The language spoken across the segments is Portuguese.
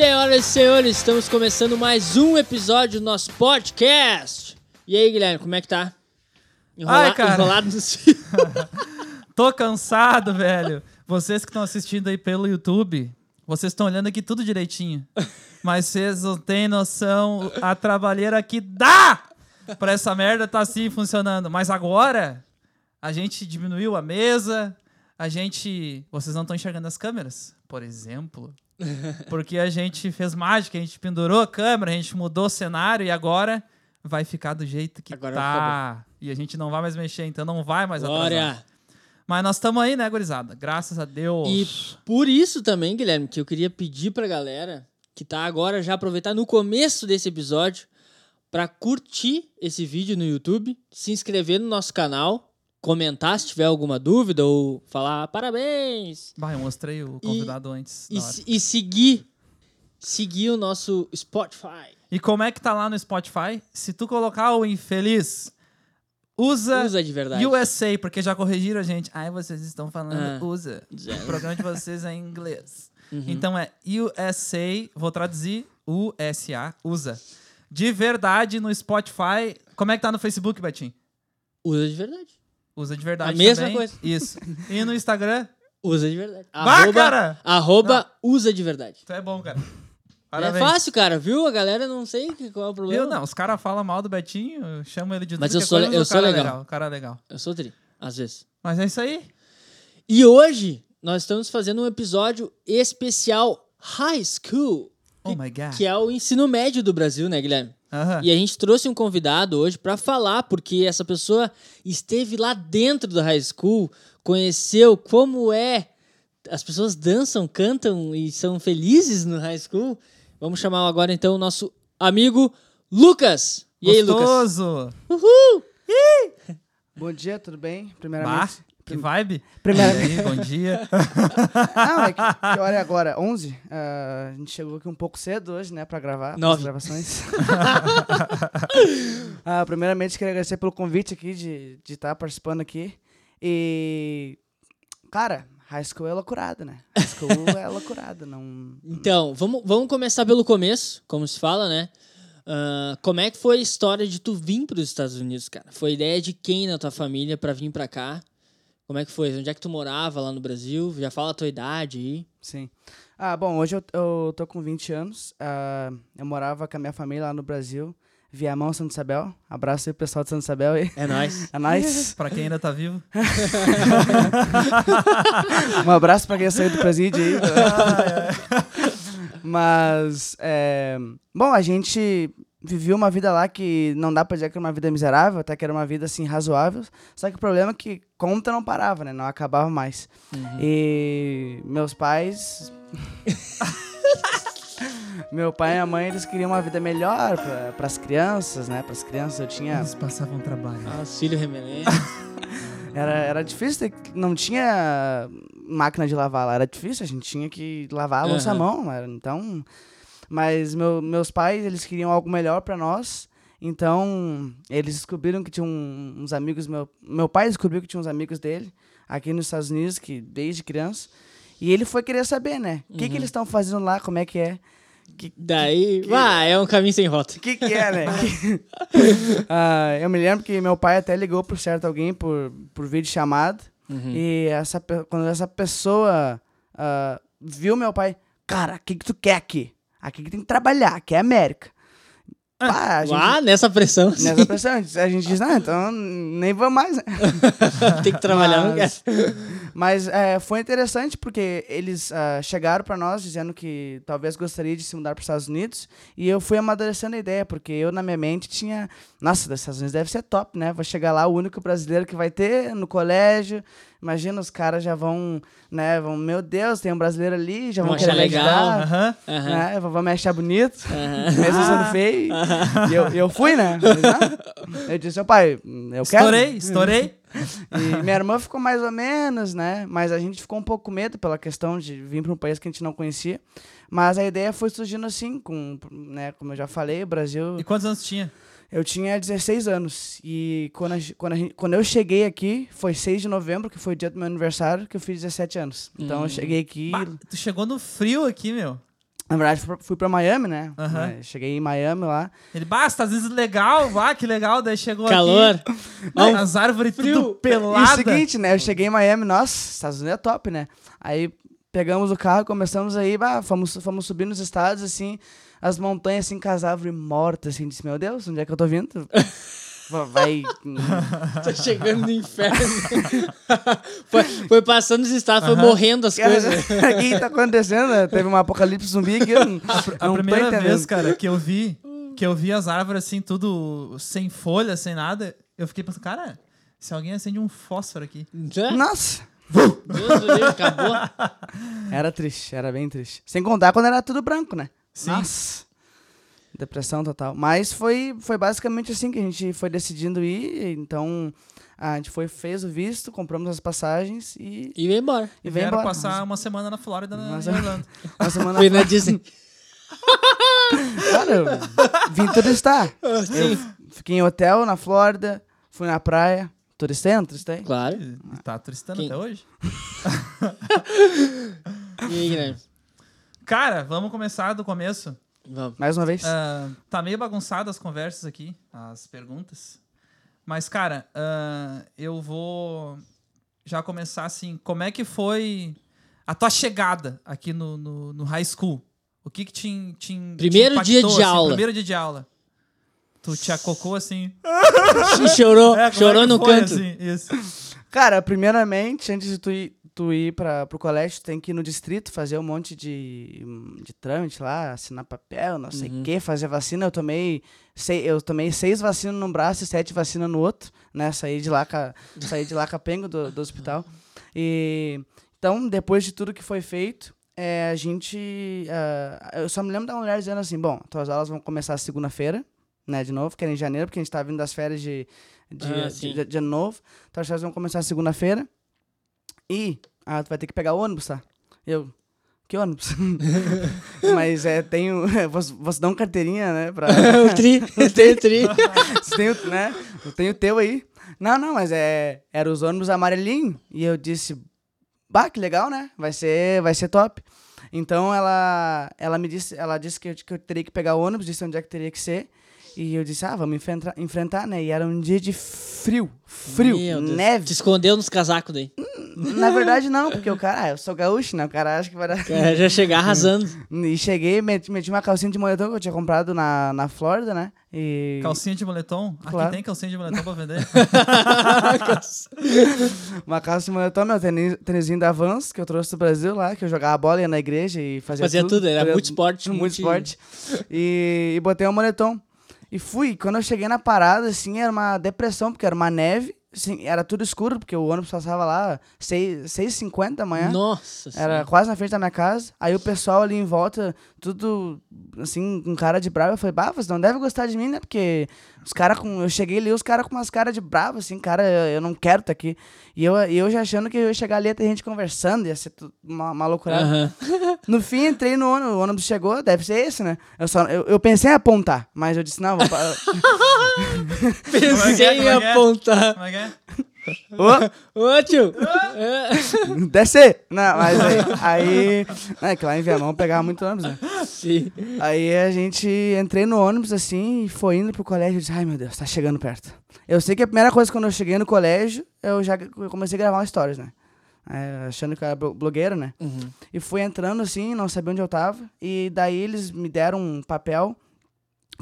Senhoras e senhores, estamos começando mais um episódio do nosso podcast. E aí, Guilherme, como é que tá? Ai, cara. Enrolado fios. Tô cansado, velho. Vocês que estão assistindo aí pelo YouTube, vocês estão olhando aqui tudo direitinho. Mas vocês não têm noção a trabalheira que dá pra essa merda tá assim funcionando. Mas agora, a gente diminuiu a mesa, a gente... Vocês não estão enxergando as câmeras, por exemplo. Porque a gente fez mágica, a gente pendurou a câmera, a gente mudou o cenário e agora vai ficar do jeito que Agora tá. E a gente não vai mais mexer, então não vai mais atrasar. Glória! Mas nós estamos aí, né, gurizada? Graças a Deus. E por isso também, Guilherme, que eu queria pedir pra galera que tá agora já aproveitar no começo desse episódio pra curtir esse vídeo no YouTube, se inscrever no nosso canal, comentar se tiver alguma dúvida ou falar parabéns Bah, eu mostrei o convidado antes. e, hora. se- e seguir seguir o nosso Spotify. E como é que tá lá no Spotify? Se tu colocar o infeliz, usa, Usa de verdade. USA, porque já corrigiram a gente. Ai, vocês estão falando Ah. usa. Já. O programa de vocês é em inglês. Uhum. Então é USA, vou traduzir, USA, usa. De verdade no Spotify. Como é que tá no Facebook, Betinho? Usa de verdade. Usa de verdade A mesma também. coisa. Isso. E no Instagram? Usa de verdade. Vá, cara! Arroba usa de verdade. Tu é bom, cara. É Parabéns. fácil, cara, viu? A galera não sei que- qual é o problema. Eu não, os caras falam mal do Betinho, chamo ele de Mas eu que é sou- coisa, eu o sou cara é legal. O cara é legal. Eu sou tri, às vezes. Mas é isso aí. E hoje nós estamos fazendo um episódio especial High School, Oh my God. que é o ensino médio do Brasil, né, Guilherme? Aham. E a gente trouxe um convidado hoje pra falar, porque essa pessoa esteve lá dentro do high school, conheceu como é. As pessoas dançam, cantam e são felizes no high school. Vamos chamar agora então o nosso amigo Lucas. E aí, Lucas? Gostoso. Uhul! Bom dia, tudo bem? Bah, Primeiramente. Que vibe. Primeiramente. E aí, bom dia. Não, é que, que hora é agora? 11? Ah, a gente chegou aqui um pouco cedo hoje, né, pra gravar as Nove. gravações. Ah, primeiramente, queria agradecer pelo convite aqui de estar de tá participando aqui. E, cara, high school é loucurada, né? High school é loucurada, não... Então, vamos, vamos começar pelo começo, como se fala, né? Ah, como é que foi a história de tu vir para os Estados Unidos, cara? Foi ideia de quem na tua família para vir para cá? Como é que foi? Onde é que tu morava lá no Brasil? Já fala a tua idade aí. Sim. Ah, bom, hoje eu, eu tô com 20 anos. Ah, eu morava com a minha família lá no Brasil, Viamão, Santa Isabel. Abraço aí pro pessoal de Santa Isabel aí. É nóis. É nóis. pra quem ainda tá vivo. Um abraço pra quem saiu do presídio aí. Mas, é, bom, a gente vivia uma vida lá que não dá pra dizer que era uma vida miserável, até que era uma vida, assim, razoável. Só que o problema é que conta não parava, né? Não acabava mais. E meus pais... Meu pai e minha mãe, eles queriam uma vida melhor para pras crianças, né? Pras crianças eu tinha... Eles passavam trabalho. Ah, os filhos remelém. Era, era difícil, ter- não tinha máquina de lavar lá, era difícil, a gente tinha que lavar a louça à Aham. mão, era, então... Mas meu- meus pais, eles queriam algo melhor pra nós, então eles descobriram que tinha um- uns amigos, meu, meu pai descobriu que tinha uns amigos dele aqui nos Estados Unidos, que desde criança, e ele foi querer saber, né, o que, que Uhum. eles estão fazendo lá, como é que é, que, Daí, ah, é um caminho sem volta. o que, que é, né? Ah, eu me lembro que meu pai até ligou por certo alguém por, por vídeo chamada. Uhum. E essa, quando essa pessoa ah, viu meu pai, cara, o que, que tu quer aqui? Aqui que tem que trabalhar, aqui é América. Pá, a gente, Ah, nessa pressão. nessa pressão, a gente diz, não, então nem vou mais, né? Tem que trabalhar, não quer. Mas- Mas é, foi interessante porque eles ah, chegaram pra nós dizendo que talvez gostaria de se mudar para os Estados Unidos e eu fui amadurecendo a ideia, porque eu na minha mente tinha, nossa, dos Estados Unidos deve ser top, né? Vou chegar lá, o único brasileiro que vai ter no colégio. Imagina, os caras já vão, né? Vão, meu Deus, tem um brasileiro ali, já Vão vão, querer legal. Aham. Aham. né? Vão me achar bonito, Aham. mesmo sendo feio. E eu, eu fui, né? Eu disse, "Não." Eu disse, seu pai, eu quero. Estourei, estourei. E minha irmã ficou mais ou menos, né? Mas a gente ficou um pouco com medo pela questão de vir para um país que a gente não conhecia. Mas a ideia foi surgindo assim, com, né, como eu já falei, o Brasil. E quantos anos tinha? Eu tinha 16 anos. E quando, a quando, a quando eu cheguei aqui, foi 6 de novembro, que foi o dia do meu aniversário, que eu fiz 17 anos. Então Hum. eu cheguei aqui. Bah, tu chegou no frio aqui, meu. Na verdade, fui pra- Miami, né? É, Cheguei em Miami lá. Ele, basta, às vezes legal, vá, que legal. Daí chegou Calor. aqui. As árvores Frio. tudo E o seguinte, né? Eu cheguei em Miami, nossa, Estados Unidos é top, né? Aí pegamos o carro, começamos aí, bah, fomos, fomos subir nos estados, assim, as montanhas, assim, com as árvores mortas, assim, disse, meu Deus, onde é que eu tô vindo? Va- Vai. Tá chegando no inferno. foi, foi passando os estados, foi morrendo as coisas. O que tá acontecendo? Teve um apocalipse zumbi aqui. Não, A não primeira entendendo. vez, cara, que eu vi, que eu vi as árvores assim, tudo sem folha, sem nada, eu fiquei pensando, cara, se alguém acende um fósforo aqui. Já? Nossa! Deus do livro, acabou. Era triste, era bem triste. Sem contar quando era tudo branco, né? Sim. Nossa. Depressão total. Mas foi, foi basicamente assim que a gente foi decidindo ir. Então, a gente foi, fez o visto, compramos as passagens e, E veio embora. e veio embora. passar uma semana na Flórida, na, Mas- em Orlando. Uma semana Foi na Disney. Cara, eu vim turistar. Sim. Eu fiquei em hotel na Flórida, fui na praia. Turistei, não turistei? Claro. E tá turistando Quem- até hoje. E aí, Guilherme? Cara, vamos começar do começo. Vamos. Mais uma vez. Ah, tá meio bagunçado as conversas aqui, as perguntas. Mas, cara, ah, eu vou já começar assim. Como é que foi a tua chegada aqui no, no, no high school? O que que te, te, in- te Primeiro dia impactou, de assim, aula. Primeiro dia de aula. Tu te acocou assim. Chorou, É, como chorou é no foi, canto. assim? Isso. Cara, primeiramente, antes de tu ir, tu ir pra, pro colégio, tu tem que ir no distrito fazer um monte de, de trâmite lá, assinar papel, não sei o que, fazer vacina. Eu tomei, sei, eu tomei seis vacinas num braço e sete vacinas no outro, né? Saí de lá, ca- saí de lá capengo do, do hospital. E, então, depois de tudo que foi feito, é, a gente... ah, eu só me lembro da mulher dizendo assim, bom, tuas aulas vão começar segunda-feira, né, de novo, que era em janeiro, porque a gente tá vindo das férias de, de, Ah, de, de, de ano novo. Então as férias vão começar segunda-feira. E ah, tu vai ter que pegar o ônibus, tá? Eu, que ônibus? Mas é, tenho. Vocês vocês dão carteirinha, né? Pra, o tri, eu tenho tri. Você tem, o- né? Eu tenho o teu aí. Não, não, mas é. Era os ônibus amarelinho. E eu disse, bah, que legal, né? Vai ser, vai ser top. Então ela, ela me disse, ela disse que eu, que eu teria que pegar o ônibus, disse onde é que teria que ser. E eu disse, ah, vamos enfrentar, enfrentar, né? E era um dia de frio, frio, Meu Deus. neve. Te escondeu nos casacos daí. Na verdade, não, porque o cara, ah, eu sou gaúcho, né? O cara acha que vai dar. É, já chegar arrasando. E cheguei, meti, meti uma calcinha de moletom que eu tinha comprado na, na Flórida, né? E. Calcinha de moletom? Aqui Claro. tem calcinha de moletom pra vender. Uma calça de moletom, meu tênis, tênisinho da Vans, que eu trouxe do Brasil lá, que eu jogava bola, ia na igreja e fazia, Fazia tudo, era Fazia multisporte, Muito multi- esporte. E, e botei um moletom. E fui. Quando eu cheguei na parada, assim, era uma depressão, porque era uma neve. Assim, era tudo escuro, porque o ônibus passava lá 6h50 da manhã. Nossa Era senhora. quase na frente da minha casa. Aí o pessoal ali em volta, tudo assim, com cara de bravo. Eu falei, bah, você não deve gostar de mim, né? Porque os caras com. Eu cheguei ali, os caras com umas caras de bravo, assim, cara, eu, eu não quero estar aqui. E eu, e eu já achando que eu ia chegar ali e ter gente conversando, ia ser tudo uma, uma loucura. Aham. No fim, entrei no ônibus, o ônibus chegou, deve ser esse, né? Eu, só, eu, eu pensei em apontar, mas eu disse, não, vou. Pensei Como é em é? apontar. Como é que é? Ô, Ô, tio. É. descer! Não, mas aí. aí é que lá em Viamão pegava muito ônibus, né? Sim. Aí a gente entrei no ônibus assim e foi indo pro colégio. Eu disse, ai meu Deus, tá chegando perto. Eu sei que a primeira coisa quando eu cheguei no colégio, eu já comecei a gravar stories, né? É, achando que eu era blo- blogueiro, né? Uhum. E fui entrando assim, não sabia onde eu tava. E daí eles me deram um papel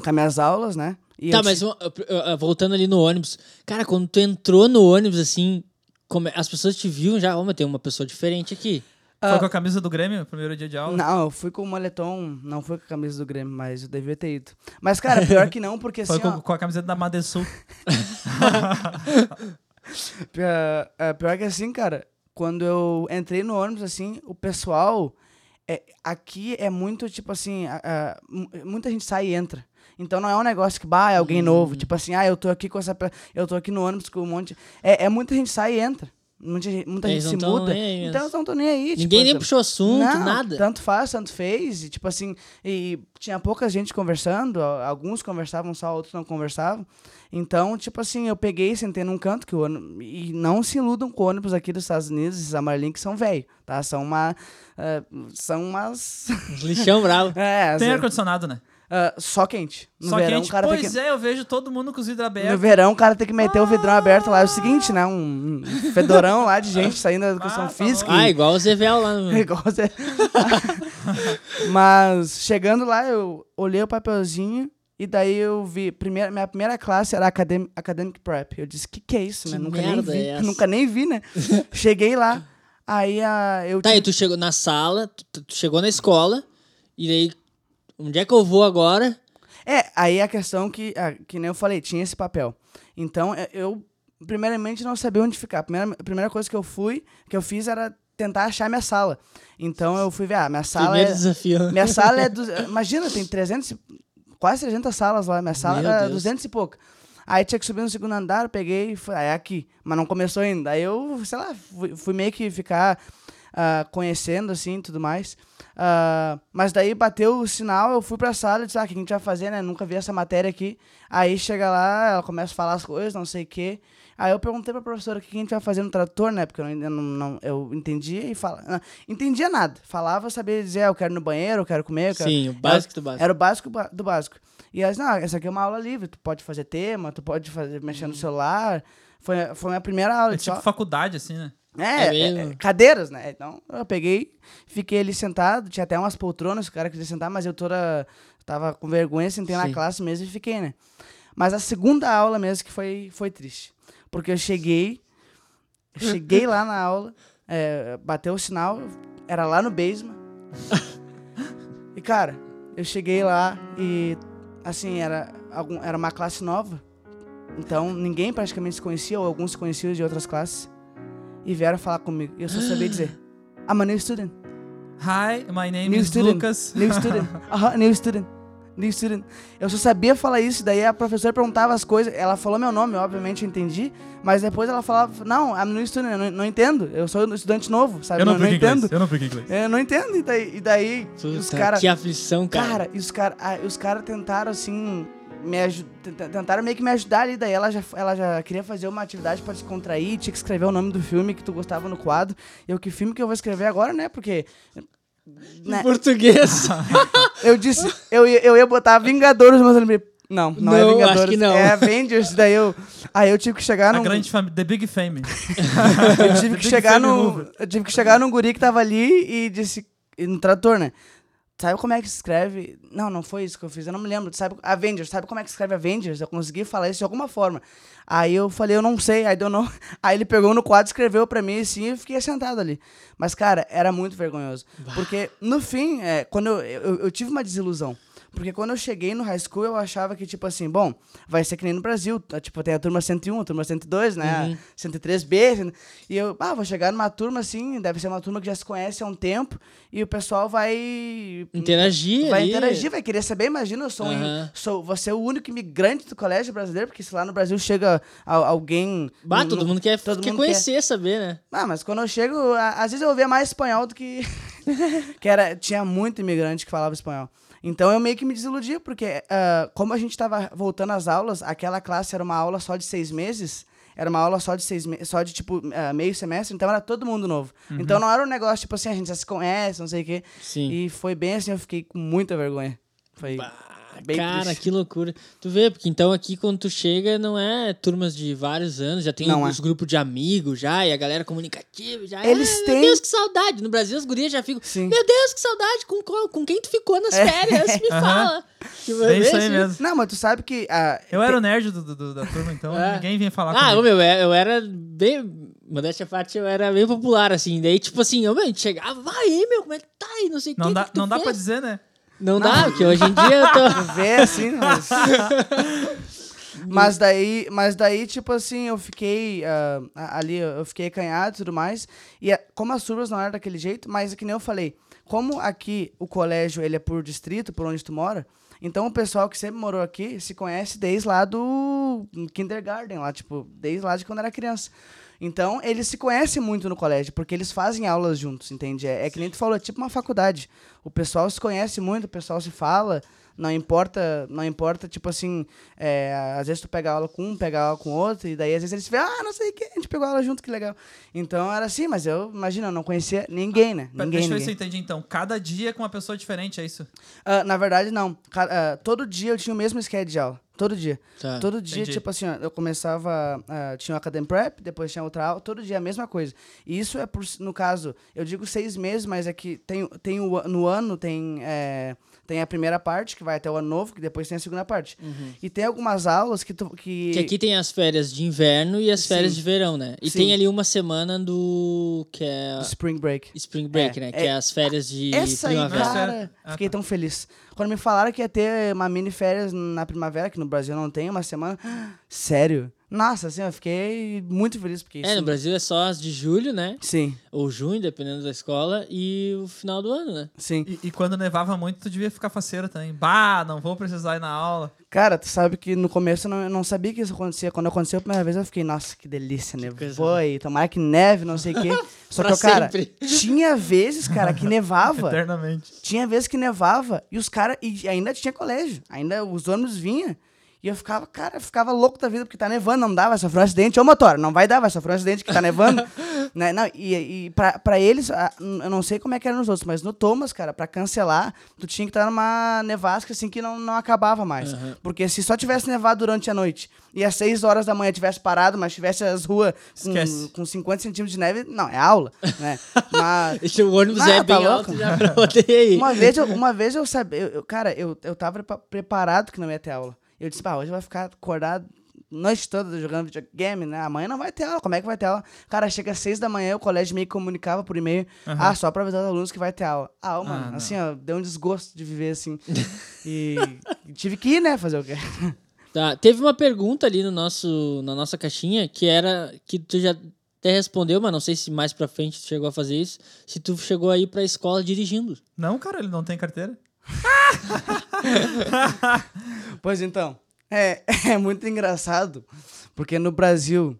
com as minhas aulas, né? E Tá, eu mas disse, voltando ali no ônibus. Cara, quando tu entrou no ônibus, assim, como- as pessoas te viam já, ó, mas tem uma pessoa diferente aqui. Ah. Foi com a camisa do Grêmio, primeiro dia de aula? Não, eu fui com o moletom, não fui com a camisa do Grêmio, mas eu devia ter ido. Mas, cara, pior que não, porque assim. Foi ó, com, com a camiseta da Madesul. Pior, é, pior que assim, cara, quando eu entrei no ônibus, assim, o pessoal. É, aqui é muito, tipo assim, a- a- mu- muita gente sai e entra. Então não é um negócio que, bah, é alguém novo. Tipo assim, ah, eu tô aqui com essa. Eu tô aqui no ônibus com um monte. É, é muita gente sai e entra. muita, gente- muita Eles gente se muda. aí então eles não estão nem aí. tipo, Ninguém nem eles- puxou assunto, não, nada. Tanto faz, tanto fez. E, tipo assim, e tinha pouca gente conversando. Alguns conversavam só, outros não conversavam. Então, tipo assim, eu peguei, sentei num canto que o ônibus. E não se iludam com ônibus aqui dos Estados Unidos, esses amarelinhos que são velho, tá? São uma. ah, são umas. Lixão bravo. é, Tem as- ar-condicionado, né? ah, só quente. No Só verão, quente. o cara tem Pois que. é, eu vejo todo mundo com os vidros No abertos. verão, o cara tem que meter o vidrão aberto lá. É o seguinte, né? Um, um fedorão lá de gente saindo da educação Ah, tá física. Ah, e- igual o Zevel lá no. Igual você. Mas chegando lá, eu olhei o papelzinho e daí eu vi. Primeira, minha primeira classe era academic, academic Prep. Eu disse, que que é isso, Que né? Nunca nem vi. é essa? Nunca nem vi, né? Cheguei lá, aí a, eu Tá, tinha- e tu chegou na sala, tu, tu chegou na escola, e daí. Onde é que eu vou agora? É, aí a questão que, ah, que nem eu falei, tinha esse papel. Então, é, eu, primeiramente, não sabia onde ficar. A primeira, a primeira coisa que eu fui, que eu fiz era tentar achar minha sala. Então, eu fui ver, ah, minha sala Primeiro é... desafio. Minha sala é... Imagina, tem 300, e- quase 300 salas lá. Minha sala Meu era Deus. 200 e pouco. Aí tinha que subir no segundo andar, eu peguei e fui, ah, é aqui. Mas não começou ainda. Aí eu, sei lá, fui, fui meio que ficar ah, conhecendo, assim, tudo mais. Ah, mas daí bateu o sinal, eu fui pra sala e disse, ah, o que a gente vai fazer, né? Nunca vi essa matéria aqui. Aí chega lá, ela começa a falar as coisas, não sei o quê. Aí eu perguntei pra professora o que a gente vai fazer no trator, né? Porque eu, não, eu não, não- eu entendia e falava. Entendia nada. Falava, sabia dizer, ah, eu quero ir no banheiro, eu quero comer, eu quero. Sim, o básico do básico. Era o básico do básico. E elas, não, essa aqui é uma aula livre, tu pode fazer tema, tu pode fazer, mexer no celular. Foi, foi a minha primeira aula. É tipo só- faculdade, assim, né? é, É é, é, cadeiras, né? Então eu peguei, fiquei ali sentado, tinha até umas poltronas, o cara queria sentar, mas eu toda tava com vergonha, sentei na Sim. classe mesmo e fiquei, né? Mas a segunda aula mesmo que foi, foi triste. Porque eu cheguei, cheguei lá na aula, é, bateu o sinal, era lá no basement. e cara, eu cheguei lá e assim, era, algum, era uma classe nova. Então ninguém praticamente se conhecia, ou alguns se conheciam de outras classes. E vieram falar comigo. E eu só sabia dizer: I'm a new student. Hi, my name New is student. Lucas. New student. New student. New student. Eu só sabia falar isso, daí a professora perguntava as coisas. Ela falou meu nome, obviamente eu entendi. Mas depois ela falava: Não, I'm new student, eu não, não entendo. Eu sou um estudante novo, sabe? Eu não não, aplico entendo. inglês. Eu não aplico inglês. Eu não entendo. E daí, e daí os Puta, caras. que aflição, cara. Cara, e os caras os cara tentaram assim. Me tentaram meio que me ajudar ali. Daí ela já, ela já queria fazer uma atividade pra descontrair. Tinha que escrever o nome do filme que tu gostava no quadro. Eu, que filme que eu vou escrever agora, né? Porque. Né, português. eu disse, eu, ia- eu ia botar Vingadores, mas eu lembrei. Não, não, é Não, Vingadores. acho que não. É Avengers. Daí eu. Aí eu tive que chegar A num. grande família. The Big Fame. Eu tive que Big chegar no. Eu tive que chegar num guri que tava ali e disse. No trator, né? Sabe como é que se escreve? Não, não foi isso que eu fiz, eu não me lembro. Sabe, Avengers, sabe como é que se escreve Avengers? Eu consegui falar isso de alguma forma. Aí eu falei, eu não sei, I don't know. Aí ele pegou no quadro, escreveu pra mim assim e eu fiquei sentado ali. Mas, cara, era muito vergonhoso. Porque, no fim, é, quando eu, eu, eu tive uma desilusão. Porque quando eu cheguei no high school, eu achava que, tipo assim, bom, vai ser que nem no Brasil. tá? Tipo, tem a turma 101, a turma 102, né? 103B. cento- E eu, ah, vou chegar numa turma assim, deve ser uma turma que já se conhece há um tempo, e o pessoal vai. Interagir Vai ali. interagir, vai querer saber. Imagina, eu sou, um, Aham. sou vou ser o único imigrante do colégio brasileiro, porque se lá no Brasil chega al- alguém. Bah, no- todo mundo quer, todo quer mundo conhecer, saber, né? ah, mas quando eu chego, a- às vezes eu ouvia mais espanhol do que. que era, tinha muito imigrante que falava espanhol. Então eu meio que me desiludia, porque ah, como a gente tava voltando às aulas, aquela classe era uma aula só de seis meses. Era uma aula só de seis meses, só de tipo ah, meio semestre, então era todo mundo novo. Então não era um negócio, tipo assim, a gente já se conhece, não sei o quê. Sim. E foi bem assim, eu fiquei com muita vergonha. Foi. Bem Cara, triste. que loucura. Tu vê, porque então aqui quando tu chega não é turmas de vários anos, já tem Não os é. grupos de amigos já, e a galera comunicativa já. Eles ah, têm- Meu Deus, que saudade. No Brasil as gurias já ficam, Sim. meu Deus, que saudade, com, qual- com quem tu ficou nas férias? Me fala. Tipo, É isso aí mesmo. Não, mas tu sabe que. ah, Eu era o nerd do, do- da turma, então É. ninguém vinha falar Ah, comigo. ô, meu, eu era bem. Modéstia à parte, eu era bem popular, assim. Daí, tipo assim, eu, meu, a gente chegava, vai aí, meu, como é que tá aí? Não sei o Não que. dá, que tu não dá fez?" pra dizer, né? Não, dá, porque hoje em dia eu tô. Vê assim, mas... mas daí, mas daí, tipo assim, eu fiquei a- ali, eu fiquei canhado e tudo mais. E como as turmas não eram daquele jeito, mas é que nem eu falei, como aqui o colégio ele é por distrito, por onde tu mora, Então o pessoal que sempre morou aqui se conhece desde lá do kindergarten, lá, tipo, desde lá de quando era criança. Então, eles se conhecem muito no colégio, porque eles fazem aulas juntos, entende? É, é que nem tu falou, é tipo uma faculdade. O pessoal se conhece muito, o pessoal se fala, não importa, não importa, tipo assim, é, às vezes tu pega aula com um, pega aula com outro, e daí às vezes eles falam, ah, não sei o que, a gente pegou aula junto, que legal. Então era assim, mas eu, imagina, eu não conhecia ninguém, né? Ninguém, Deixa eu ver se eu entendi então. Cada dia com uma pessoa diferente, é isso? Ah, na verdade, não. Ah, todo dia eu tinha o mesmo schedule de aula. Todo dia. Tá. Todo dia, Entendi. tipo assim, ó, eu começava. ah, tinha o Academy Prep, depois tinha outra aula, todo dia a mesma coisa. E isso é, por, no caso, eu digo seis meses, mas é que tem, tem o, no ano tem, é, tem a primeira parte, que vai até o ano novo, que depois tem a segunda parte. E tem algumas aulas que. Tu, que, Que aqui tem as férias de inverno e as férias Sim. de verão, né? E Sim. tem ali uma semana do. que é Spring Break. Spring Break, É, né? é- Que é as férias de Essa aí, primavera. cara, Ah, fiquei tá. tão feliz. Quando me falaram que ia ter uma mini férias na primavera, que no Brasil não tem, uma semana. Sério? Nossa, assim, eu fiquei muito feliz porque É, isso. no Brasil é só as de julho, né? Sim, Ou junho, dependendo da escola, e o final do ano, né? sim. E, e quando nevava muito, tu devia ficar faceiro também. Bah, não vou precisar ir na aula. Cara, tu sabe que no começo eu não, eu não sabia que isso acontecia. Quando aconteceu a primeira vez, eu fiquei, nossa, que delícia, nevou aí, tomara que neve, não sei o quê. Só que, cara, sempre. tinha vezes, cara, que nevava. Eternamente. Tinha vezes que nevava e os caras. E ainda tinha colégio. Ainda os ônibus vinham. E eu ficava, cara, eu ficava louco da vida, porque tá nevando, não dá, vai sofrer um acidente. Ô, motor, não vai dar, vai sofrer um acidente que tá nevando. né? não, e e pra, pra eles, eu não sei como é que era nos outros, mas no Thomas, cara, pra cancelar, tu tinha que estar numa nevasca assim que não, não acabava mais. Porque se só tivesse nevado durante a noite e às 6 horas da manhã tivesse parado, mas tivesse as ruas com, com 50 centímetros de neve, não, é aula, né? Mas. Esse o ônibus é tá bem louco? alto já pra poder ir. Uma vez eu, uma vez eu sabia, eu, cara, eu, eu tava prepa- preparado que não ia ter aula. Eu disse, pá, hoje vai ficar acordado a noite toda jogando videogame, né? Amanhã não vai ter aula, como é que vai ter aula? Cara, chega às seis da manhã, o colégio meio que comunicava por e-mail, ah, só pra avisar os alunos que vai ter aula. Ah, mano, Ah, assim, ó, deu um desgosto de viver assim. e tive que ir, né, fazer o quê? Tá, teve uma pergunta ali no nosso, na nossa caixinha que era que tu já até respondeu, mas não sei se mais pra frente tu chegou a fazer isso. Se tu chegou aí pra escola dirigindo. Não, cara, ele não tem carteira. Pois então, é, é muito engraçado, porque no Brasil,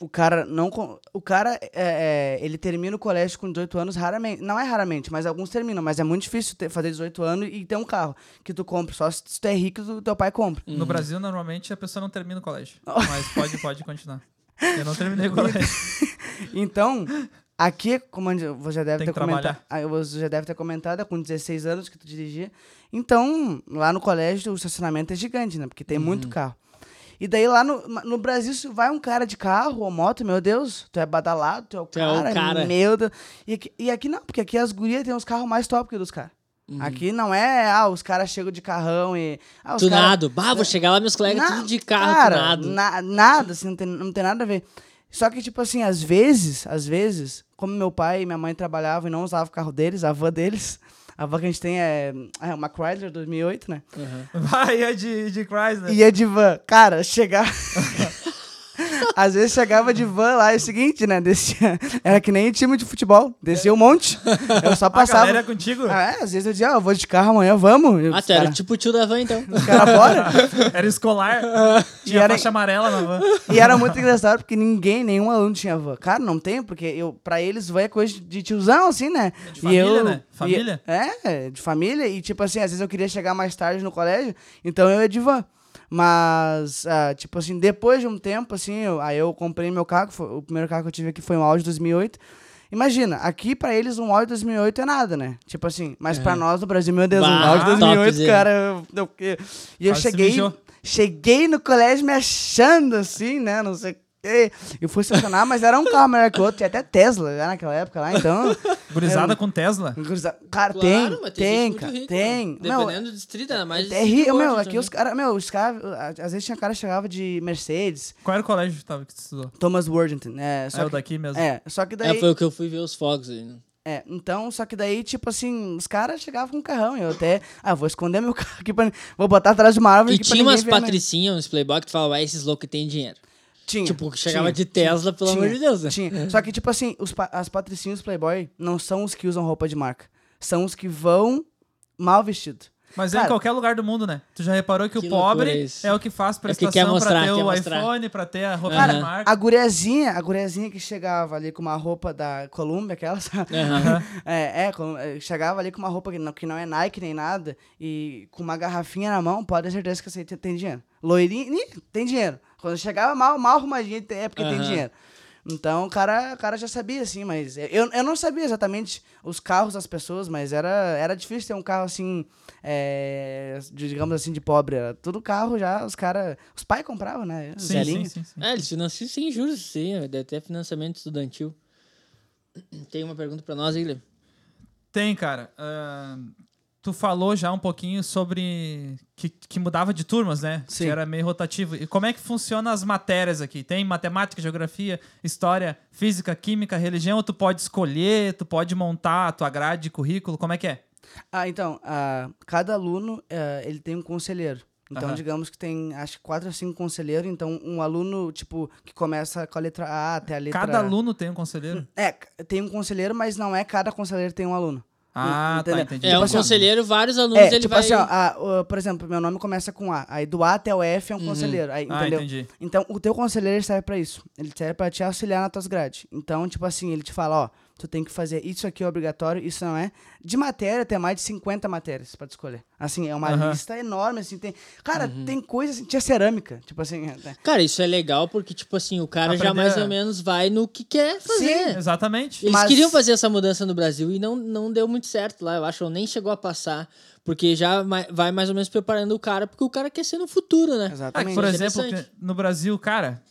o cara não. O cara, é, é, ele termina o colégio com 18 anos raramente. Não é raramente, mas alguns terminam. Mas é muito difícil ter, fazer 18 anos e ter um carro que tu compra. Só se tu é rico, tu, teu pai compra. No Brasil, normalmente, a pessoa não termina o colégio. Mas pode, pode continuar. Eu não terminei o colégio. Então, aqui, como você já deve ter comentado, ah, você já deve ter comentado, é com 16 anos que tu dirigia. Então, lá no colégio o estacionamento é gigante, né? Porque tem Uhum. muito carro. E daí lá no, no Brasil, se vai um cara de carro ou moto, meu Deus, tu é badalado, tu é o Tu é o cara, cara. meu Deus. E aqui, e aqui não, porque aqui as gurias têm os carros mais top que os caras. Uhum. Aqui não é, ah, os caras chegam de carrão e... Ah, os cara- Tunado. Bah, vou chegar lá, meus colegas Na- tudo de carro cara, tunado. na- nada, assim, não tem, não tem nada a ver. Só que, tipo assim, às vezes, às vezes, como meu pai e minha mãe trabalhavam e não usavam o carro deles, a van deles, a van que a gente tem é, é uma Chrysler 2008, né? Vai, é de, de Chrysler. Ia de van. Cara, chegar... Às vezes chegava de van lá, é o seguinte, né? Descia, era que nem time de futebol, descia um monte. Eu só A passava. galera é contigo? Ah, é, às vezes eu dizia, ah, eu vou de carro amanhã, vamos. E Ah, tu era tipo o tio da van, então. os caras bora. Era escolar. Tinha E era- faixa amarela na van. E era muito engraçado porque ninguém, nenhum aluno tinha van. Cara, não tem, porque eu, pra eles van é coisa de tiozão, assim, né? De família, e eu, né? e- Família. é, de família. E tipo assim, às vezes eu queria chegar mais tarde no colégio, então eu ia de van. Mas, ah, tipo assim, depois de um tempo, assim, eu- aí eu comprei meu carro, foi- o primeiro carro que eu tive aqui foi um Audi 2008. Imagina, aqui pra eles um Audi 2008 é nada, né? Tipo assim, mas pra nós no Brasil, meu Deus, um Bah, Audi 2008, topzera. cara, eu, eu, eu- e eu Quase se cheguei, cheguei no colégio me achando assim, né? Não sei. Eu fui estacionar, mas era um carro melhor que o outro. Tinha até Tesla já naquela época lá, então. Gurizada com Tesla. Cara, Claro, tem, mas tem, gente muito cara, rica, tem. né? Não, Dependendo do distrito, era mais. é ri- meu, hoje aqui também. os caras, meu, os caras, às vezes tinha cara que chegava de Mercedes, Qual era o colégio que, tava, que tu estudou? Thomas Worthington, é, só É o que, daqui mesmo. é, só que É, daí, foi o que eu fui ver os fogos aí. né? é, então, só que daí, tipo assim, os caras chegavam com um carrão, eu até, ah, vou esconder meu carro aqui, pra, vou botar atrás de uma árvore E tinha umas né? patricinhas, uns playboy que tu falava, ah, esses loucos têm dinheiro. Tinha. Tipo, que chegava tinha, de Tesla, pelo tinha, amor de Deus, né? Tinha. Só que, tipo assim, os pa- as patricinhas Playboy não são os que usam roupa de marca. São os que vão mal vestido. Mas é em Cara- qualquer lugar do mundo, né? Tu já reparou que, Que o pobre isso. é o que faz que prestação quer mostrar, pra ter o mostrar. iPhone, pra ter a roupa Aham. de marca. A guriazinha, a guriazinha que chegava ali com uma roupa da Columbia, aquela, sabe? Aham. É, é, é, chegava ali com uma roupa que não, que não é Nike nem nada e com uma garrafinha na mão, pode ter certeza que você tem, dinheiro. Loirinha, tem dinheiro. Quando chegava mal, mal arrumadinho, é porque tem Aham. dinheiro. Então o cara, o cara já sabia, assim, mas eu, eu não sabia exatamente os carros das pessoas, mas era, era difícil ter um carro assim, é, de- digamos assim, de pobre. Era tudo carro já, os caras. Os pais compravam, né? Sim, sim, sim, sim. É, eles financiam sem juros, sim. Deve ter financiamento estudantil. Tem uma pergunta pra nós Lê? Tem, cara. Ah, tu falou já um pouquinho sobre que, que mudava de turmas, né? Sim. Que era meio rotativo. E como é que funciona as matérias aqui? Tem matemática, geografia, história, física, química, religião? Ou tu pode escolher, tu pode montar a tua grade de currículo? Como é que é? Ah, então, ah, cada aluno, eh, ele tem um conselheiro. Então, Aham. digamos que tem, acho que quatro ou cinco conselheiros. Então, um aluno, tipo, que começa com a letra A até a letra... Cada aluno tem um conselheiro? É, c- tem um conselheiro, mas não é cada conselheiro tem um aluno. Ah, tá, Entendeu? entendi. É Tipo um assim, conselheiro, vários alunos, É, ele tipo vai... assim, ó, ah, o- por exemplo, meu nome começa com A. Aí do A até o F é um conselheiro. Aí, Ah, entendeu? entendi. Então, o teu conselheiro serve pra isso. Ele serve pra te auxiliar nas tuas grades. Então, tipo assim, ele te fala, ó, tu tem que fazer isso aqui é obrigatório, isso não é. De matéria, tem mais de 50 matérias pra te escolher. Assim, é uma Aham. lista enorme, assim, tem... Cara, Uhum. tem coisa assim, tinha cerâmica, tipo assim... né? Cara, isso é legal porque, tipo assim, o cara já Aprender mais a- ou menos vai no que quer fazer. Exatamente. Eles Mas- queriam fazer essa mudança no Brasil e não, não deu muito certo lá, eu acho, ou nem chegou a passar, porque já vai mais ou menos preparando o cara, porque o cara quer ser no futuro, né? Ah, Exatamente. por Isso é exemplo, no Brasil, cara,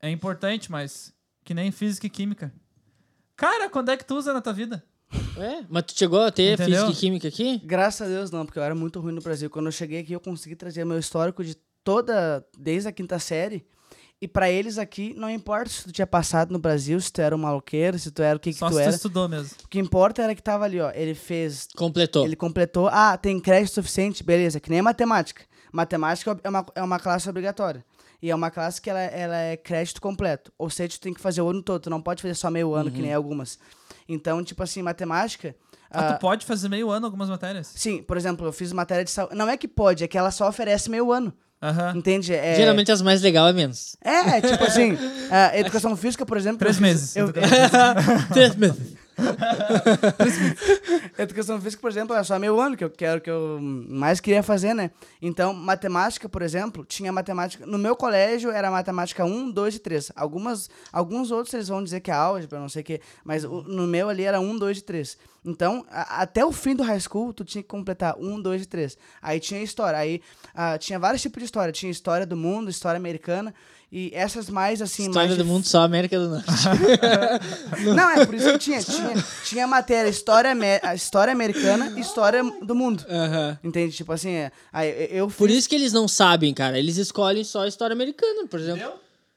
é importante, mas que nem física e química. Cara, quando é que tu usa na tua vida? É, mas tu chegou a ter Entendeu? física e química aqui? Graças a Deus não, porque eu era muito ruim no Brasil. Quando eu cheguei aqui, eu consegui trazer meu histórico de toda, desde a quinta série. E pra eles aqui, não importa se tu tinha passado no Brasil, se tu era um maloqueiro, se tu era o que, que Só tu se tu era. estudou mesmo. O que importa era que tava ali, ó. Ele fez Completou. Ele completou. Ah, tem crédito suficiente, beleza. Que nem matemática. Matemática é uma, é uma classe obrigatória. E é uma classe que ela, ela é crédito completo. Ou seja, tu tem que fazer o ano todo. Tu não pode fazer só meio ano, que nem algumas. Então, tipo assim, matemática. Ah, ah, tu pode fazer meio ano algumas matérias? sim, por exemplo, eu fiz matéria de saúde. Não é que pode, é que ela só oferece meio ano. Aham. Entende? É, Geralmente as mais legais é menos. É, tipo assim, a educação física, por exemplo. Três eu fiz- meses. eu- Três meses. Educação física, por exemplo, é só meio ano que eu quero que eu mais queria fazer, né? Então, matemática, por exemplo, tinha matemática. No meu colégio era matemática 1, 2 e 3. Algumas, alguns outros eles vão dizer que é álgebra, não sei o quê. Mas o- no meu ali era 1, 2 e 3. Então, a- até o fim do high school, tu tinha que completar 1, 2 e 3. Aí tinha história. Aí ah, tinha vários tipos de história. Tinha história do mundo, história americana. E essas mais assim. História mais do de- mundo só América do Norte. Não, é por isso que tinha. Tinha, tinha matéria história, história americana e história do mundo. Entende? Tipo assim, é, aí eu Por fiz- isso que eles não sabem, cara. Eles escolhem só a história americana, por exemplo.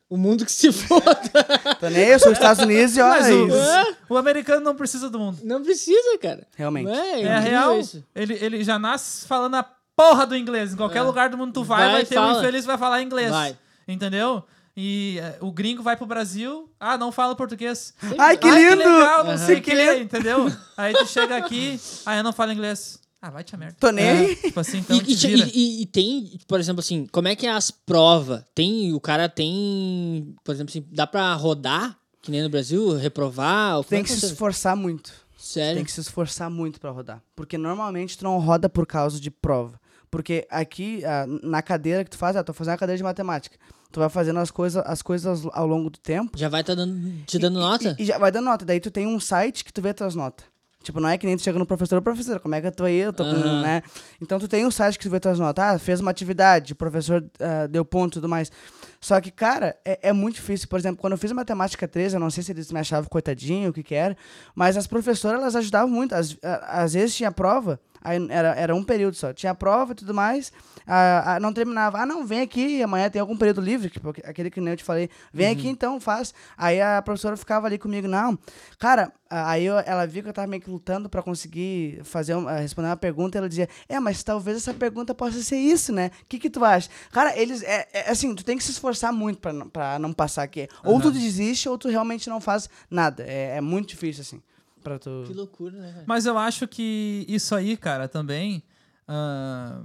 O mundo que se foda. Tô nem aí, eu sou dos Estados Unidos e olha Mas o, isso. o americano não precisa do mundo. Não precisa, cara. Realmente. É, É, incrível real. isso. Ele, ele já nasce falando a porra do inglês. Em qualquer lugar do mundo tu vai, Vai vai, ter fala. um infeliz que vai falar inglês. Vai. Entendeu? E eh, o gringo vai pro Brasil, ah, não fala português. Ai, que Ai, lindo! legal, não sei o Que que, lindo. entendeu? Aí tu chega aqui, ah, eu não falo inglês. Ah, vai te a merda. Tô nem aí. Tipo assim, então E, te e- e- e tem, por exemplo, assim, como é que é as provas? Tem, o cara tem, por exemplo, assim, dá pra rodar, que nem no Brasil, reprovar? Tem é que se funciona? esforçar muito. Sério? Tem que se esforçar muito pra rodar. Porque normalmente tu não roda por causa de prova. Porque aqui, ah, na cadeira que tu faz, ah, tô fazendo a cadeira de matemática. Tu vai fazendo as coisas, as coisas ao longo do tempo. Já vai tá dando, te dando E- nota? E, e já vai dando nota. Daí tu tem um site que tu vê tuas notas. Tipo, não é que nem tu chega no professor, "Ô, professor, como é que eu tô aí? Eu tô com, Aham. né? Então tu tem um site que tu vê tuas notas. Ah, fez uma atividade, o professor ah, deu ponto e tudo mais. Só que, cara, é, é muito difícil. Por exemplo, quando eu fiz matemática 13, eu não sei se eles me achavam coitadinho, o que que era, mas as professoras, elas ajudavam muito. Às, às vezes tinha prova, aí era, era um período só. Tinha prova e tudo mais, ah, ah, não terminava. Ah, não, vem aqui, amanhã tem algum período livre, tipo, aquele que nem eu te falei. Vem aqui então, faz. Aí a professora ficava ali comigo, não. Cara, aí eu- ela viu que eu tava meio que lutando pra conseguir fazer um- responder uma pergunta, e ela dizia: "É, mas talvez essa pergunta possa ser isso, né? O que que tu acha?" Cara, eles é, é assim, tu tem que se esforçar muito pra não, não passar aqui. Ou tu desiste ou tu realmente não faz nada. É, é muito difícil assim para tu. Que loucura, né, cara? Mas eu acho que isso aí, cara, também ah,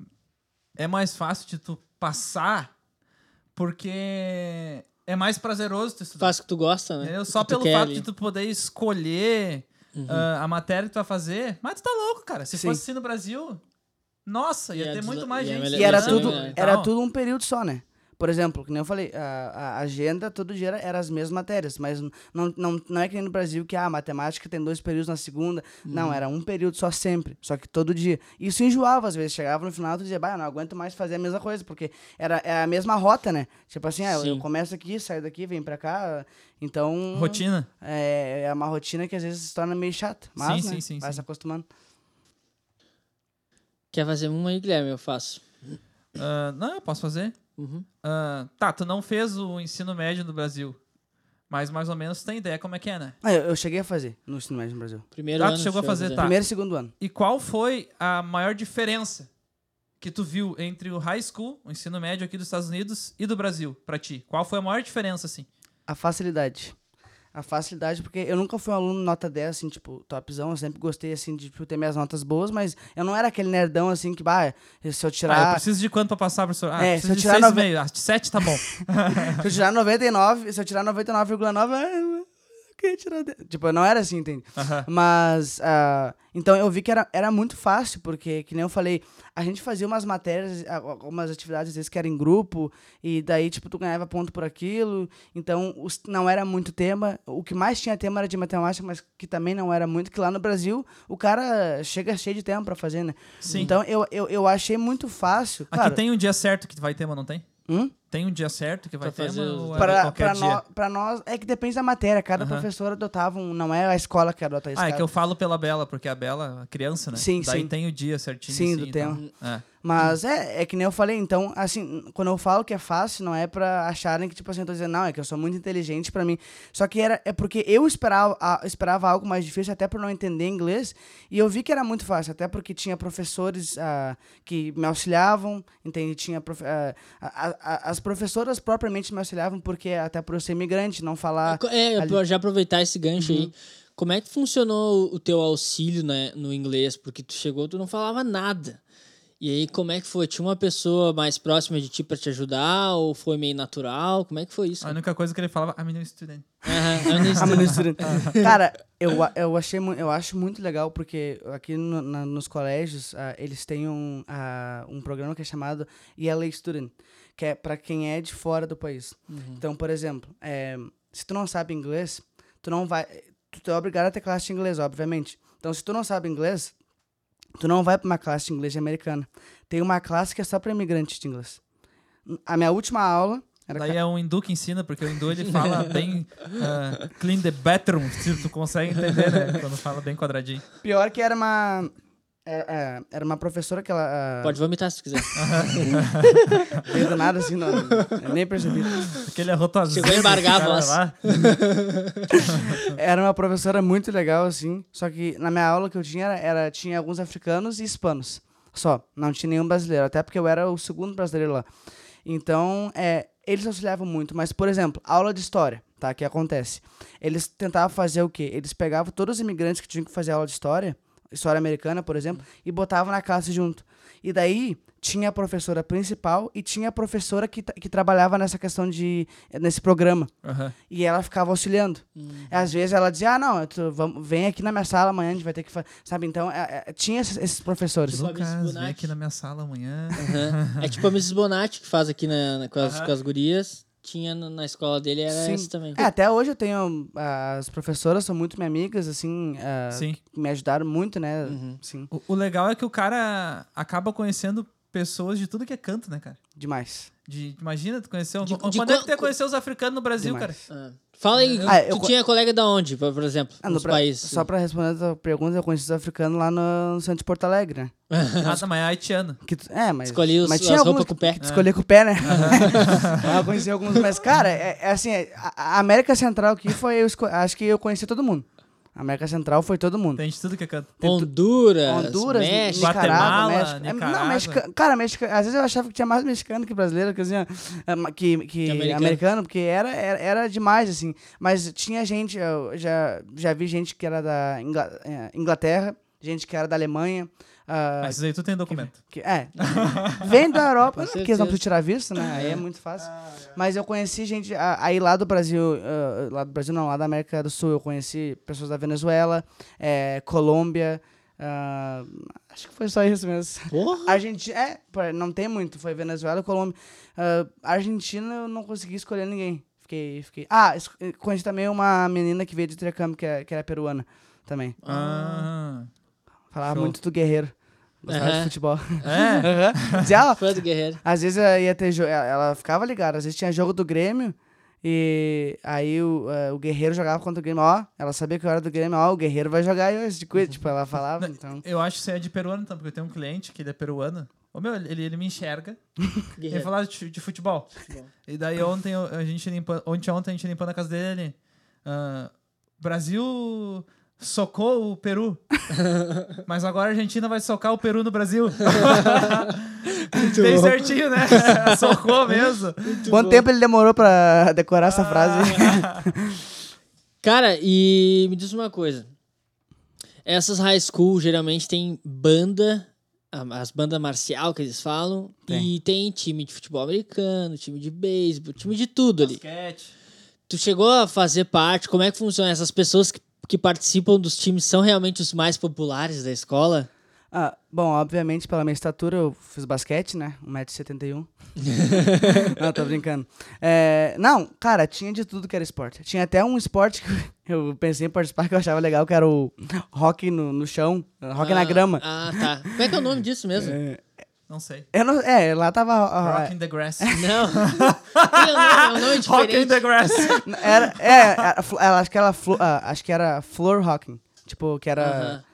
é mais fácil de tu passar porque é mais prazeroso tu estudar. Faz o que tu gosta, né? Entendeu? O Só pelo fato ali. Uhum. de tu poder escolher ah, a matéria que tu vai fazer. Mas tu tá louco, cara. Se Sim. fosse assim no Brasil, nossa, ia Ia ter des- muito mais ia gente. E era tudo, era Então, tudo um período só, né? Por exemplo, que nem eu falei, a, a agenda todo dia era, era as mesmas matérias, mas não, não, não é que nem no Brasil que ah, a matemática tem dois períodos na segunda. Não, era um período só sempre, só que todo dia. Isso enjoava às vezes, chegava no final e dizia, bah, eu não aguento mais fazer a mesma coisa, porque era, é a mesma rota, né? Tipo assim, ah, eu, eu começo aqui, saio daqui, venho pra cá, então... Rotina. É, é uma rotina que às vezes se torna meio chata, mas Sim, né, sim, sim, vai sim. se acostumando. Quer fazer uma aí, Guilherme? Eu faço. Ah, não, eu posso fazer. Uhum. Ah, tá, tu não fez o ensino médio no Brasil. Mas mais ou menos tu tem ideia como é que é, né? Ah, eu, eu cheguei a fazer no ensino médio no Brasil. Primeiro tu ano. chegou a fazer, tá. Primeiro e segundo ano. E qual foi a maior diferença que tu viu entre o high school, o ensino médio aqui dos Estados Unidos e do Brasil, pra ti? Qual foi a maior diferença, assim? A facilidade. A facilidade, porque eu nunca fui um aluno nota 10, assim, tipo, topzão. Eu sempre gostei, assim, de tipo, ter minhas notas boas, mas eu não era aquele nerdão, assim, que, bah, se eu Ah, eu tirar, preciso de quanto pra passar, professor? Ah, É, preciso se eu de tirar seis nove- meio. Ah, de sete tá bom. se eu tirar 99, se eu tirar 99,9, ah, eu queria tirar 10. Tipo, não era assim, entende? Mas, ah, então eu vi que era, era muito fácil, porque, que nem eu falei, a gente fazia umas matérias, algumas atividades, às vezes, que era em grupo, e daí, tipo, tu ganhava ponto por aquilo, então os- não era muito tema. O que mais tinha tema era de matemática, mas que também não era muito, que lá no Brasil o cara chega cheio de tema pra fazer, né? Sim. Então eu, eu, eu achei muito fácil. Aqui Claro, tem um dia certo que vai ter, mas não tem? Hum? Tem um dia certo que vai Pra ter, os- é Pra, qualquer pra, dia? nós, pra nós, é que depende da matéria. Cada Aham. professor adotava um. Não é a escola que adota isso. Ah, é que eu falo pela Bela, porque a Bela, a criança, né? Sim, Daí sim. tem o dia certinho. Sim, assim, do então. tema. É. Mas é, é que nem eu falei, então, assim, quando eu falo que é fácil, não é pra acharem que, tipo assim, eu tô dizendo, não, é que eu sou muito inteligente pra mim. Só que era, é porque eu esperava, a- esperava algo mais difícil, até por não entender inglês, e eu vi que era muito fácil, até porque tinha professores ah, que me auxiliavam, entende? Tinha profe- ah, a- a- as professoras propriamente me auxiliavam, porque até por eu ser imigrante, não falar. É, ali- Uhum. já aproveitar esse gancho aí. Como é que funcionou o teu auxílio né, no inglês? Porque tu chegou, tu não falava nada. E aí, como é que foi? Tinha uma pessoa mais próxima de ti pra te ajudar? Ou foi meio natural? Como é que foi isso? A única coisa que ele falava, I'm a new student. Ah, mas no estudante. Cara, eu, a- eu, achei, eu acho muito legal porque aqui no- na- nos colégios ah, eles têm um, ah, um programa que é chamado ELA Student, que é para quem é de fora do país. Então, por exemplo, eh, se tu não sabe inglês, tu não vai. Tu é obrigado a ter classe de inglês, obviamente. Então, se tu não sabe inglês, tu não vai para uma classe de inglês americana. Tem uma classe que é só para imigrantes de inglês. A minha última aula era Daí é um hindu que ensina, porque o hindu ele fala bem ah, clean the bathroom, se tu consegue entender, né? Quando fala bem quadradinho. Pior que era uma. Era, é, era uma professora que ela. Pode vomitar se quiser. Veio do nada assim, não, eu nem percebi. Aquele arroto Chegou a embargar a voz. Era uma professora muito legal, assim. Só que na minha aula que eu tinha, era, era- tinha alguns africanos e hispanos. Só. Não tinha nenhum brasileiro. Até porque eu era o segundo brasileiro lá. Então, é, eles auxiliavam muito. Mas, por exemplo, aula de história, tá? Que acontece. Eles tentavam fazer o quê? Eles pegavam todos os imigrantes que tinham que fazer aula de história, história americana, por exemplo, e botavam na classe junto. E daí tinha a professora principal e tinha a professora que, que trabalhava nessa questão de. nesse programa. Aham. E ela ficava auxiliando. Às vezes ela dizia, ah, não, tu, vamos, vem aqui na minha sala amanhã, a gente vai ter que fazer. Sabe, então, é- é- tinha esses, esses professores. Tipo Lucas, vem aqui na minha sala amanhã. É tipo a Mrs. Bonatti que faz aqui na, na- com, as, com as gurias. Tinha na, escola dele, era Sim. essa também. É, até hoje eu tenho. ah, As professoras são muito minhas amigas, assim, ah, Sim. que me ajudaram muito, né? Uhum. Sim, O, o legal é que o cara acaba conhecendo pessoas de tudo que é canto, né, cara? demais. De, imagina, tu conheceu. De- quando de é que tu ia conhecer os africanos no Brasil, Demais. cara? Ah. Fala aí, Ah, tu eu tinha colega da onde, por exemplo, Ah, no nos Bra- países? Só pra responder a tua pergunta, eu conheci os africanos lá no, no centro de Porto Alegre, né? Ah, tá, mas é haitiano. Que tu- é, mas. Escolhi os- mas as tinha roupas alguns com o pé. escolher com o pé, né? eu conheci alguns, mas, cara, é, é assim, a, a América Central aqui foi. Eu esco- acho que eu conheci todo mundo. América Central foi todo mundo. Tem de tudo que é canto. Honduras, Honduras, México. Nicarágua, Guatemala, México. É, Nicarágua. Não, México. Cara, México, às vezes eu achava que tinha mais mexicano que brasileiro, que, assim, é, que, que Que americano. americano. porque era, era, era demais, assim. Mas tinha gente, eu já, já vi gente que era da é, Inglaterra, gente que era da Alemanha, ah, Mas isso aí tu tem documento. que- é. Vem da Europa, não, porque eles não precisam tirar visto, né? Aí é muito fácil. Mas eu conheci gente ah, aí lá do Brasil, ah, lá do Brasil não, lá da América do Sul, eu conheci pessoas da Venezuela, eh, Colômbia, ah, acho que foi só isso mesmo. Porra! Argentina, é, não tem muito, foi Venezuela e Colômbia. Ah, Argentina eu não consegui escolher ninguém. Fiquei, fiquei. Ah, conheci também uma menina que veio de intercâmbio, que, é- que era peruana também. Ah. Falava Show. muito do guerreiro. Gostava Aham. de futebol. É? Dizia, ó, Fã do Guerreiro. às vezes ela ia ter jogo. Ela ficava ligada, às vezes tinha jogo do Grêmio. E aí o, eh, o Guerreiro jogava contra o Grêmio, ó. Ela sabia que eu era do Grêmio, ó, o Guerreiro vai jogar e de coisa. Tipo, ela falava, então. Eu acho que você é de peruano, então, porque eu tenho um cliente que ele é peruano. Ô, meu, ele, ele me enxerga. Ele Guerreiro. falava de, de futebol. E daí ontem a gente limpando, ontem, ontem a gente limpando a casa dele. ele, ah, Brasil socou o Peru. Mas agora a Argentina vai socar o Peru no Brasil. Bem certinho, né? Socou mesmo. Quanto tempo ele demorou pra decorar essa frase? Cara, e me diz uma coisa. Essas high school geralmente tem banda, as bandas marcial que eles falam, Tem. e tem time de futebol americano, time de beisebol, time de tudo ali. Basquete. Tu chegou a fazer parte, como é que funciona? Essas pessoas que, que participam dos times são realmente os mais populares da escola? Ah, bom, obviamente, pela minha estatura, eu fiz basquete, né? 1,71m. não, tô brincando. É, não, cara, tinha de tudo que era esporte. Tinha até um esporte que eu pensei em participar que eu achava legal, que era o hockey no, no chão, na Ah, grama. Ah, tá. Como é que é o nome disso mesmo? Não sei. Eu não, é, lá tava. ah, Rock in the grass. Não. é um nome, é nome Rock in the grass. Era, é, era ela, acho que era, flo- ah, acho que era floor hockey. Tipo, que era. Aham.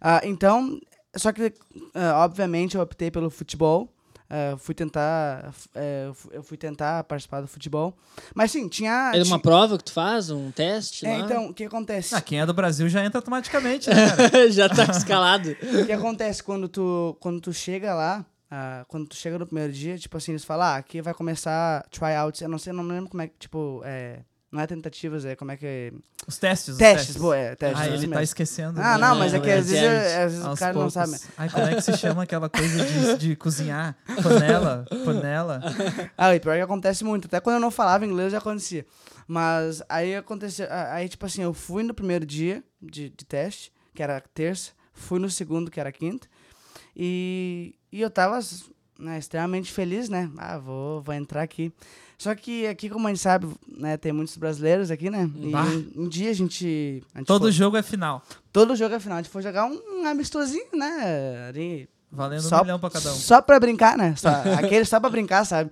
Ah, então, só que, ah, obviamente, eu optei pelo futebol. Fui tentar. eh, eu fu- eu fui tentar participar do futebol. Mas sim, tinha. É uma ti- prova que tu faz? Um teste? É, lá? então, o que acontece? Ah, quem é do Brasil já entra automaticamente, né, cara? Já tá escalado. O que acontece quando tu, quando tu chega lá, ah, quando tu chega no primeiro dia, tipo assim, eles falam, ah, aqui vai começar tryouts, eu não sei, não lembro como é que, tipo, é, não é tentativas, é como é que... Os testes. os Testes, boa, é, testes. Ah, ele mesmo. tá esquecendo. Ah, né? não, mas é que É, às vezes, teste. às vezes o cara não poucos. sabe. Ai, como é que se chama aquela coisa de, de cozinhar? Panela? Panela? Ah, e pior que acontece muito, até quando eu não falava inglês já acontecia. Mas aí aconteceu, aí tipo assim, eu fui no primeiro dia de, de teste, que era terça, fui no segundo, que era quinta, e, e eu tava né, extremamente feliz, né? Ah, vou, vou entrar aqui. Só que aqui, como a gente sabe, né, tem muitos brasileiros aqui, né? E um, um dia a gente. A gente Todo foi- jogo é final. todo jogo é final. A gente foi jogar um amistosinho, né? Ali, Valendo só, um milhão pra cada um. Só pra brincar, né? Só, aquele só pra brincar, sabe?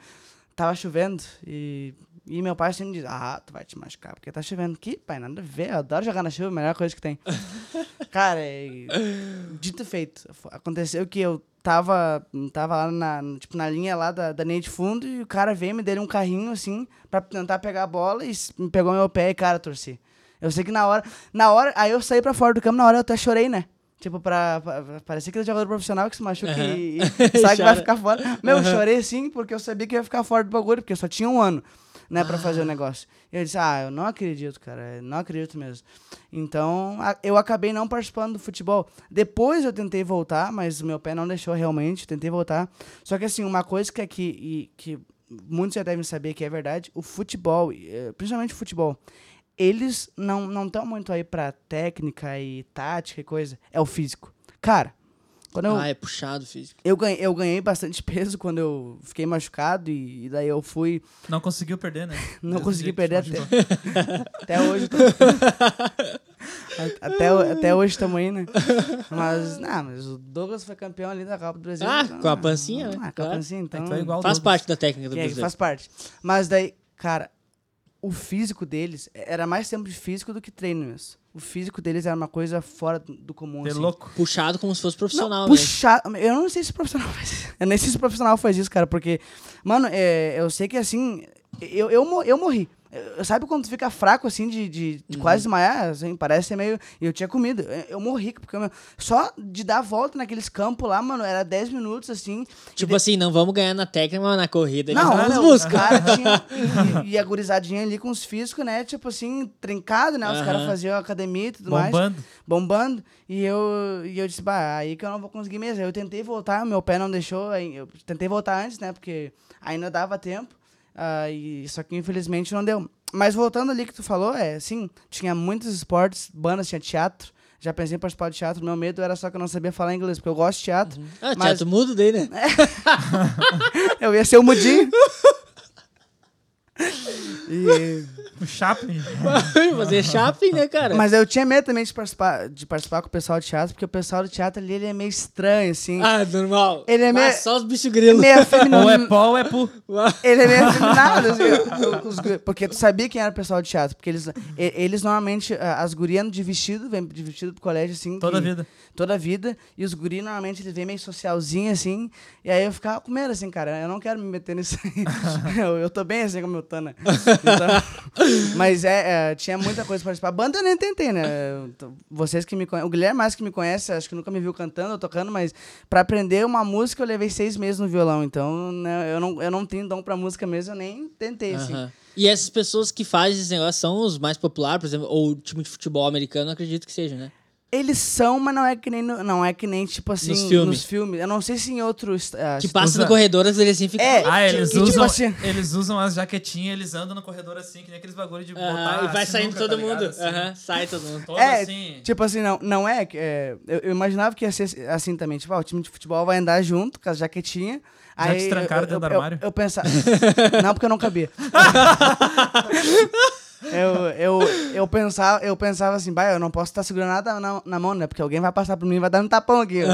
Tava chovendo e, e meu pai sempre diz: Ah, tu vai te machucar porque tá chovendo. Que, pai, nada a ver. Eu adoro jogar na chuva, a melhor coisa que tem. Cara, e, dito e feito. Aconteceu que eu tava, tava lá na, tipo, na linha lá da, da linha de fundo e o cara veio me deu um carrinho assim pra tentar pegar a bola e me pegou meu pé e, cara, torci. Eu sei que na hora. Na hora. Aí eu saí pra fora do campo, na hora eu até chorei, né? Tipo, pra, pra, pra parecer que é jogador profissional que se machuca Aham. e, e sabe que vai ficar fora. Meu, eu chorei sim, porque eu sabia que ia ficar fora do bagulho, porque eu só tinha um ano, né, pra fazer o negócio. E eu disse, ah, eu não acredito, cara, eu não acredito mesmo. Então, a- eu acabei não participando do futebol. Depois eu tentei voltar, mas o meu pé não deixou realmente, tentei voltar. Só que assim, uma coisa que aqui, e que muitos já devem saber que é verdade, o futebol, eh, principalmente o futebol, eles não não estão muito aí pra técnica e tática e coisa, é o físico. Cara, quando eu, Ah, é puxado físico. eu, ganhei, eu ganhei bastante peso quando eu fiquei machucado e, e daí eu fui. Não conseguiu perder, né? Não Desde consegui perder machucou. Até hoje. eu tô- até, até hoje estamos aí, né? Mas, não, mas o Douglas foi campeão ali da Copa do Brasil. Ah, então, com a pancinha, né? Ah, com a Claro. pancinha, então. É tu é Faz parte da técnica do é, brasileiro. faz parte. Mas daí, cara, o físico deles era mais tempo de físico do que treino mesmo. O físico deles era uma coisa fora do comum. De assim. louco. Puxado como se fosse profissional Não, mesmo. puxado. Eu não sei se o profissional faz isso. Eu nem sei se o profissional faz isso, cara, porque, mano, é, eu sei que assim, Eu, eu, eu morri. Eu- sabe quando tu fica fraco, assim, de, de, de quase desmaiar? Assim, parece ser meio... E eu tinha comido. Eu, eu morri, porque eu- só de dar a volta naqueles campos lá, mano, era 10 minutos, assim. Tipo de- assim, não vamos ganhar na técnica, mas na corrida eles não, nos meu, buscam. E, e a gurizadinha ali com os físicos, né? Tipo assim, trincado, né? Os Aham. caras faziam academia e tudo mais. Bombando. Bombando. E eu, e eu disse, bah, aí que eu não vou conseguir mesmo. Eu tentei voltar, meu pé não deixou. Eu tentei voltar antes, né? Porque ainda dava tempo. Ah, e, só que infelizmente não deu. Mas voltando ali que tu falou, é, sim, tinha muitos esportes, bandas, tinha teatro. Já pensei em participar de teatro. Meu medo era só que eu não sabia falar inglês, porque eu gosto de teatro. Ah, mas- teatro mudo daí, né? Eu ia ser o mudinho. e... O Chaplin. Fazer shopping, né, cara? Mas eu tinha medo também de participar, de participar com o pessoal de teatro, porque o pessoal do teatro ali, ele é meio estranho, assim. Ah, normal. Ele é Mas meio- só os bichos grilos. meio afeminado. ou é pó ou é pu. Ele é meio afeminado, assim. porque tu sabia quem era o pessoal de teatro. Porque eles, eles normalmente, as gurias de vestido, vêm de vestido pro colégio, assim. Toda a que- vida. Toda a vida. E os guris, normalmente, eles vêm meio socialzinho, assim. E aí eu ficava com medo, assim, cara. Eu não quero me meter nisso aí. eu, eu tô bem assim como eu tô, né? Então, mas é, é, tinha muita coisa pra participar. Banda eu nem tentei, né? Vocês que me conhecem. O Guilherme mais que me conhece, acho que nunca me viu cantando ou tocando, mas pra aprender uma música eu levei seis meses no violão. Então, né, eu, não, eu não tenho dom pra música mesmo, eu nem tentei, assim. E essas pessoas que fazem esse negócio são os mais populares, por exemplo, ou o time de futebol americano, acredito que seja, né? Eles são, mas não é que nem, no- não é que nem tipo assim, Nos filmes. nos filmes. Eu não sei se em outros. ah, Que passa usa- no corredor, às vezes assim fica. É, Ah, e eles tipo usam, assim- eles usam as jaquetinhas, eles andam no corredor assim, que nem aqueles bagulho de Aham, botar e vai saindo sinuca, todo tá mundo. Assim, Aham, sai todo mundo. Todo É, assim. Tipo assim, não, não é que. é, eu, eu imaginava que ia ser assim também. Tipo, ah, o time de futebol vai andar junto com as jaquetinhas. Já te aí trancaram eu, dentro do eu, armário? Eu, eu pensava. não, porque eu não cabia. eu, eu, eu, pensava, eu pensava assim, bah, eu não posso estar segurando nada na, na mão, né? Porque alguém vai passar por mim e vai dar um tapão aqui.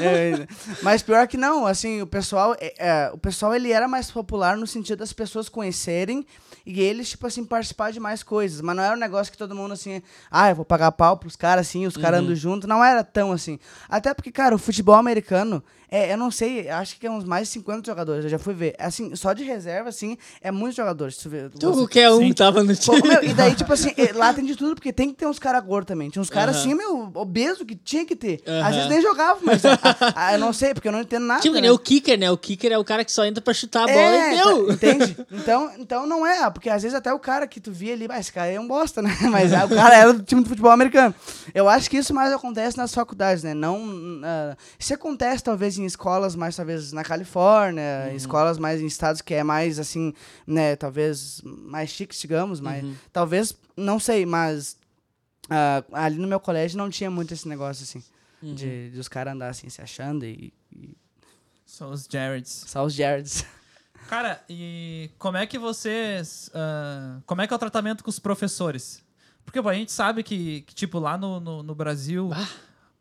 É, mas pior que não, assim, o pessoal, é, é, o pessoal ele era mais popular no sentido das pessoas conhecerem e eles, tipo assim, participar de mais coisas. Mas não era um negócio que todo mundo, assim, ah, eu vou pagar pau pros caras, assim, os caras andam junto. Não era tão assim. Até porque, cara, o futebol americano, é, eu não sei, acho que é uns mais de 50 jogadores, eu já fui ver. Assim, só de reserva, assim, é muitos jogadores. Tu vê, Então, você- qualquer um Sim. tava no Pô, time. meu, e daí, tipo assim, lá tem de tudo, porque tem que ter uns caras gordos também. Tinha uns caras Aham. assim, meu, obeso, que tinha que ter. Aham. Às vezes nem jogavam, mas ah, ah, eu não sei, porque eu não entendo nada. Tipo, né? nem o kicker, né? O kicker é o cara que só entra pra chutar a bola É, e deu. tá- entende? Então, então não é, porque às vezes até o cara que tu via ali, ah, esse cara é um bosta, né? Mas ah, o cara era do time de futebol americano. Eu acho que isso mais acontece nas faculdades, né? Não, ah, isso acontece talvez em escolas mais, talvez na Califórnia, em escolas mais em estados que é mais assim, né? Talvez mais chiques, digamos, mas talvez, não sei, mas ah, ali no meu colégio não tinha muito esse negócio assim. De, de os caras andar assim, se achando e, e São os Jareds. só os Jareds. Cara, e como é que vocês. ah, como é que é o tratamento com os professores? Porque pô, a gente sabe que, que, tipo, lá no, no, no Brasil,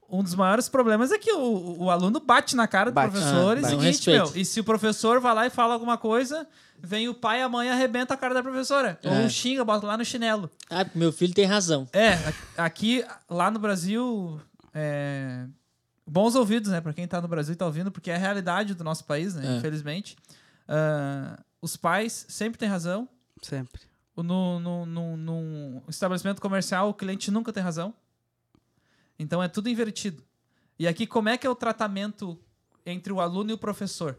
um dos maiores problemas é que o, o aluno bate na cara do Bate. professor Ah, e seguinte, meu. E se o professor vai lá e fala alguma coisa, vem o pai e a mãe e arrebenta a cara da professora. É. Ou xinga, bota lá no chinelo. Ah, meu filho tem razão. É, aqui, lá no Brasil, é, bons ouvidos, né? Pra quem tá no Brasil e tá ouvindo, porque é a realidade do nosso país, né? É. Infelizmente. Ah, os pais sempre têm razão. Sempre. No, no, no, num estabelecimento comercial, o cliente nunca tem razão. Então é tudo invertido. E aqui, como é que é o tratamento entre o aluno e o professor?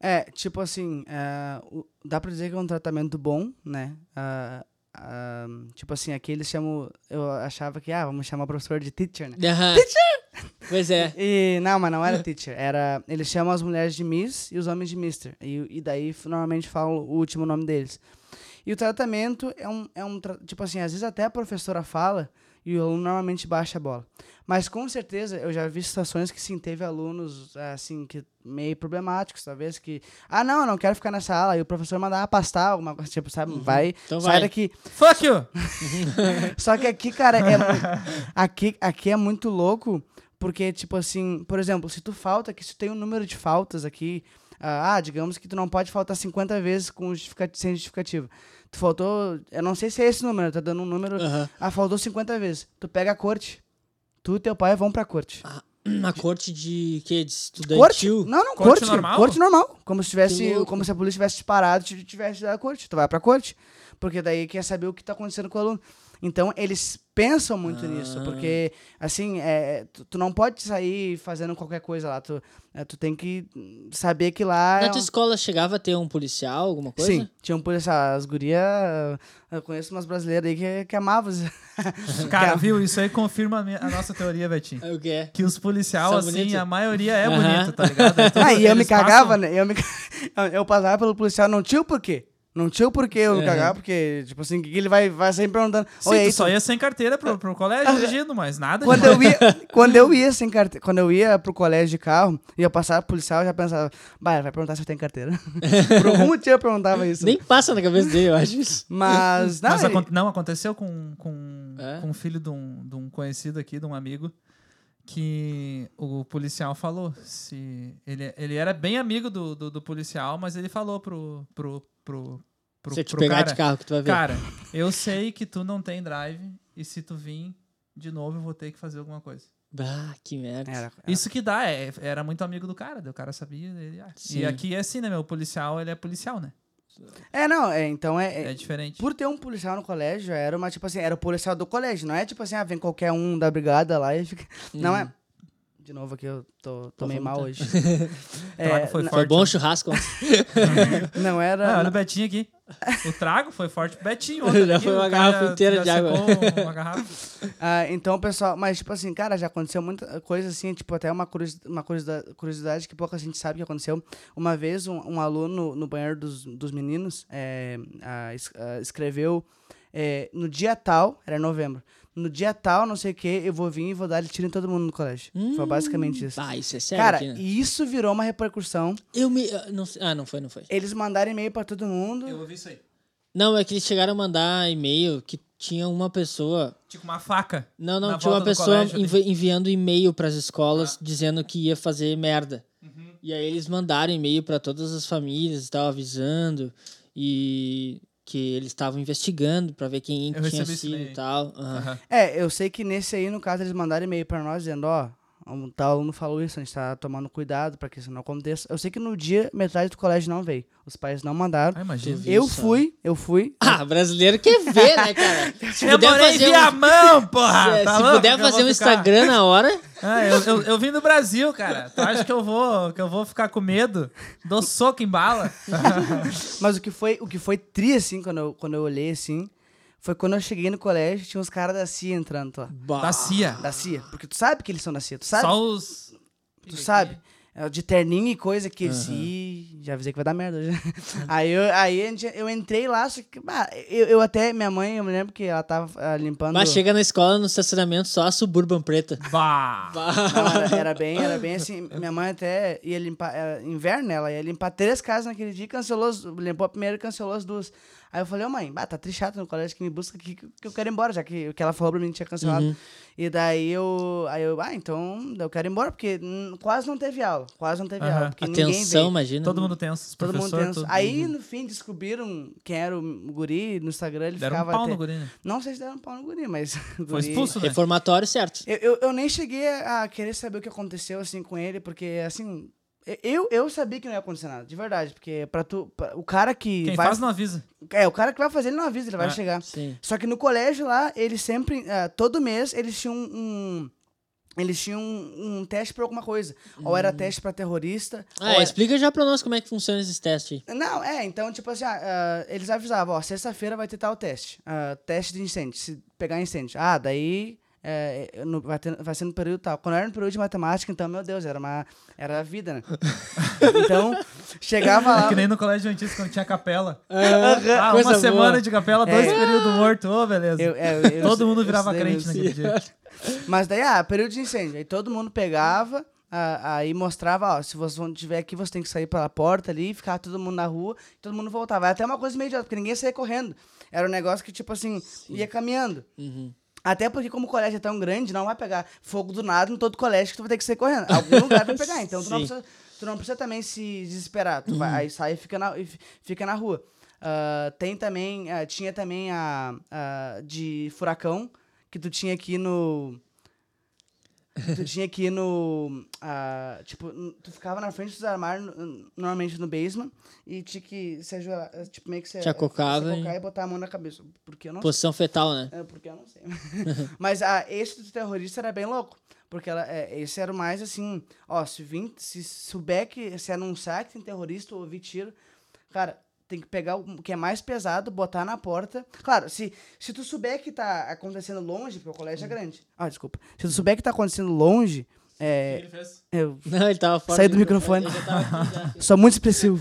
É, tipo assim, é, o- dá pra dizer que é um tratamento bom, né? Ah, ah, tipo assim, aqui eles chamam. Eu achava que, ah, vamos chamar o professor de teacher, né? Aham. Pois é. E, não, mas não era teacher. Era, eles chamam as mulheres de Miss e os homens de Mister. E, e daí normalmente falam o último nome deles. E o tratamento é um, é um. Tipo assim, às vezes até a professora fala e o aluno normalmente baixa a bola. Mas com certeza eu já vi situações que sim, teve alunos assim, que meio problemáticos, talvez, que. Ah, não, eu não quero ficar nessa aula. E o professor mandava pastar alguma coisa, tipo, sabe? Vai, Então sai vai. daqui. Fuck you! Só que aqui, cara, é aqui, aqui é muito louco, porque, tipo assim, por exemplo, se tu falta, que se tu tem um número de faltas aqui, ah, ah, digamos que tu não pode faltar 50 vezes com justifica- sem justificativa. Tu faltou, eu não sei se é esse número, tá dando um número. Ah, faltou 50 vezes. Tu pega a corte. Tu e teu pai vão pra corte. Uma corte de que? De Corte? estudantil? Não, não, Corte corte. normal? Corte normal. Como se tivesse. Como se a polícia tivesse disparado e tivesse da corte. Tu vai pra corte. Porque daí quer saber o que tá acontecendo com o aluno. Então, eles pensam muito nisso, Ah. porque, assim, é, tu, tu não pode sair fazendo qualquer coisa lá. Tu, é, tu tem que saber que lá. Na é tua um- escola chegava a ter um policial, alguma coisa? Sim, tinha um policial. As gurias. Eu conheço umas brasileiras aí que, que amavam. os- Cara, viu? Isso aí confirma a, minha- a nossa teoria, Betinho. É O que é? Que os policiais, assim, bonitos? a maioria é Aham. bonita, tá ligado? Tudo- Ah, e eu me cagava, passam- né? Eu, me... eu passava pelo policial, não tinha o porquê. Não tinha o porquê eu me Uhum. cagar, porque, tipo assim, que ele vai, vai sempre perguntando. Sim, Oi, tu aí, só tu- ia sem carteira pro, pro colégio dirigindo, mas nada Quando eu, ia, quando eu ia sem carteira, quando eu ia pro colégio de carro, ia passar pro policial, eu já pensava, bah, vai perguntar se eu tenho carteira. Por algum motivo eu perguntava isso. Nem passa na cabeça dele, eu acho isso. Mas, não, Mas ele- acon- não, aconteceu com, com, É? com um filho de um, de um conhecido aqui, de um amigo, que o policial falou. se Ele, ele era bem amigo do, do, do policial, mas ele falou pro, pro, pro, pro, Se eu te pro pegar cara, de carro que tu vai ver. cara, eu sei que tu não tem drive e se tu vir de novo eu vou ter que fazer alguma coisa. Bah, que merda. Era, Isso que dá, é, era muito amigo do cara, o cara sabia. Ele, ah. E aqui é assim, né, meu? O policial, ele é policial, né? é, não, é, então é, É, é- diferente. Por ter um policial no colégio, era uma, tipo assim, era o policial do colégio, não é tipo assim, ah, vem qualquer um da brigada lá e fica. Não é. De novo aqui, eu tô, tô meio mal hoje. É, foi não- Foi forte, bom o né? churrasco. não Ah, era. olha o Betinho aqui. O trago foi forte pro Betinho. ontem Já foi uma garrafa inteira já de água. Uma garrafa. Ah, então, pessoal, mas tipo assim, cara, já aconteceu muita coisa assim, tipo, até uma, curiosi- uma curiosidade, curiosidade que pouca gente sabe que aconteceu. Uma vez, um, um aluno no banheiro dos, dos meninos é, es- escreveu é, no dia tal, era novembro, no dia tal, não sei o que, eu vou vir e vou dar tiro em todo mundo no colégio. Foi basicamente isso. Ah, isso é sério Cara, aqui, né? e isso virou uma repercussão. Eu me... eu não sei- Ah, não foi, não foi. Eles mandaram e-mail pra todo mundo. ouvi isso aí. Não, é que eles chegaram a mandar e-mail que tinha uma pessoa... Tipo uma faca. Não, não, tinha uma pessoa envi- enviando e-mail pras escolas Ah. dizendo que ia fazer merda. Uhum. E aí eles mandaram e-mail pra todas as famílias e tal, avisando e que eles estavam investigando pra ver quem Eu tinha sido e tal. Aham. Aham. É, eu sei que nesse aí, no caso, eles mandaram e-mail pra nós dizendo, ó, um tal aluno falou isso, a gente tá tomando cuidado pra que isso não aconteça. Eu sei que no dia, metade do colégio não veio. Os pais não mandaram. Ah, imagina. Eu só. fui, eu fui. Ah, brasileiro quer ver, né, cara? Se Eu puder morei fazer via um, mão, porra! se, tá se louco puder fazer um ficar- Instagram na hora, Ah, eu, eu, eu vim do Brasil, cara. Tu acha que eu vou, que eu vou ficar com medo? Dou soco em bala? Mas o que foi, o que foi tri, assim, quando eu, quando eu olhei, assim, foi quando eu cheguei no colégio, tinha uns caras da CIA entrando lá. bah, Da CIA. Da CIA. Porque tu sabe que eles são da CIA, tu sabe? Só os... Tu sabe? É, De terninho e coisa que eles. Ih, já avisei que vai dar merda já. aí eu, aí eu entrei lá, só que. bah, eu, eu até. Minha mãe, eu me lembro que ela tava ah, limpando. Mas chega na escola, no estacionamento, só a Suburban preta. Bah. Não, era, era bem, era bem assim. Minha mãe até ia limpar. Era inverno, ela ia limpar três casas naquele dia, cancelou, as- limpou a primeira e cancelou as duas. Aí eu falei, ô mãe, bah, tá triste chato no colégio que me busca aqui, que que eu quero ir embora, já que o que ela falou pra mim tinha cancelado. Uhum. E daí eu. Aí eu, ah, então eu quero ir embora, porque quase não teve aula. Quase não teve Aham. aula. Porque ninguém Atenção, veio. imagina. Todo mundo tenso. Todo mundo tenso. todo- Aí, no fim, descobriram quem era o guri no Instagram. Ele Deram um ficava pau até... no guri, né? Não sei se deram um pau no guri, mas. Foi guri- expulso, né? Reformatório, certo. Eu, eu, eu nem cheguei a querer saber o que aconteceu assim com ele, porque assim. Eu, eu sabia que não ia acontecer nada, de verdade. Porque pra tu. pra- o cara que. Quem vai, faz não avisa. É, o cara que vai fazer, ele não avisa, ele vai É. chegar. Sim. Só que no colégio lá, eles sempre. ah, todo mês, eles tinham um. Eles tinham um, um teste pra alguma coisa. Ou era teste pra terrorista. ou Ah, era- explica já pra nós como é que funciona esses testes aí. Não, é, então, tipo assim, ah, ah, eles avisavam, ó, sexta-feira vai ter tal teste. ah, teste de incêndio, se pegar incêndio. Ah, daí é, é, no- vai, ter- vai ser no período tal. Quando era no período de matemática, então, meu Deus, era uma. Era a vida, né? então, chegava lá. Que nem no colégio antigo, quando tinha capela. Aham. Ah, uma boa. semana de capela, dois É. períodos morto. Ô, beleza. Eu- é, eu- Todo eu- mundo eu virava crente naquele dia. Mas daí, ah, período de incêndio. Aí todo mundo pegava, ah, aí mostrava, ó, se você estiver aqui, você tem que sair pela porta ali, ficar todo mundo na rua, e todo mundo voltava. Era até uma coisa meio idiota, porque ninguém saía correndo. Era um negócio que, tipo assim, ia caminhando. Uhum. Até porque, como o colégio é tão grande, não vai pegar fogo do nada em todo colégio que tu vai ter que sair correndo. Algum lugar vai pegar. Então tu não, precisa, tu não precisa também se desesperar. Tu vai, aí sai e fica na, fi- fica na rua. Ah, tem também. ah, tinha também a, a de furacão, que tu tinha aqui no. Tu tinha que ir no. ah, tipo, tu ficava na frente dos armários, normalmente no basement, e tinha que se ajoelhar, eh, tipo, meio que se, Te acocava se e- e botar a mão na cabeça. Porque eu não Posição fetal, né? é, porque eu não sei. Mas ah, esse do terrorista era bem louco. Porque ela, é, esse era mais assim, ó, se, vim, se souber que se anunciar que tem terrorista ou ouvir tiro, cara, tem que pegar o que é mais pesado, botar na porta. Claro, se, se tu souber que tá acontecendo longe, porque o colégio é grande. Ah, desculpa. Se tu souber que tá acontecendo longe, é, Ele fez. eu Não, ele tava fora Saí do microfone. Tava aqui, já. sou muito expressivo.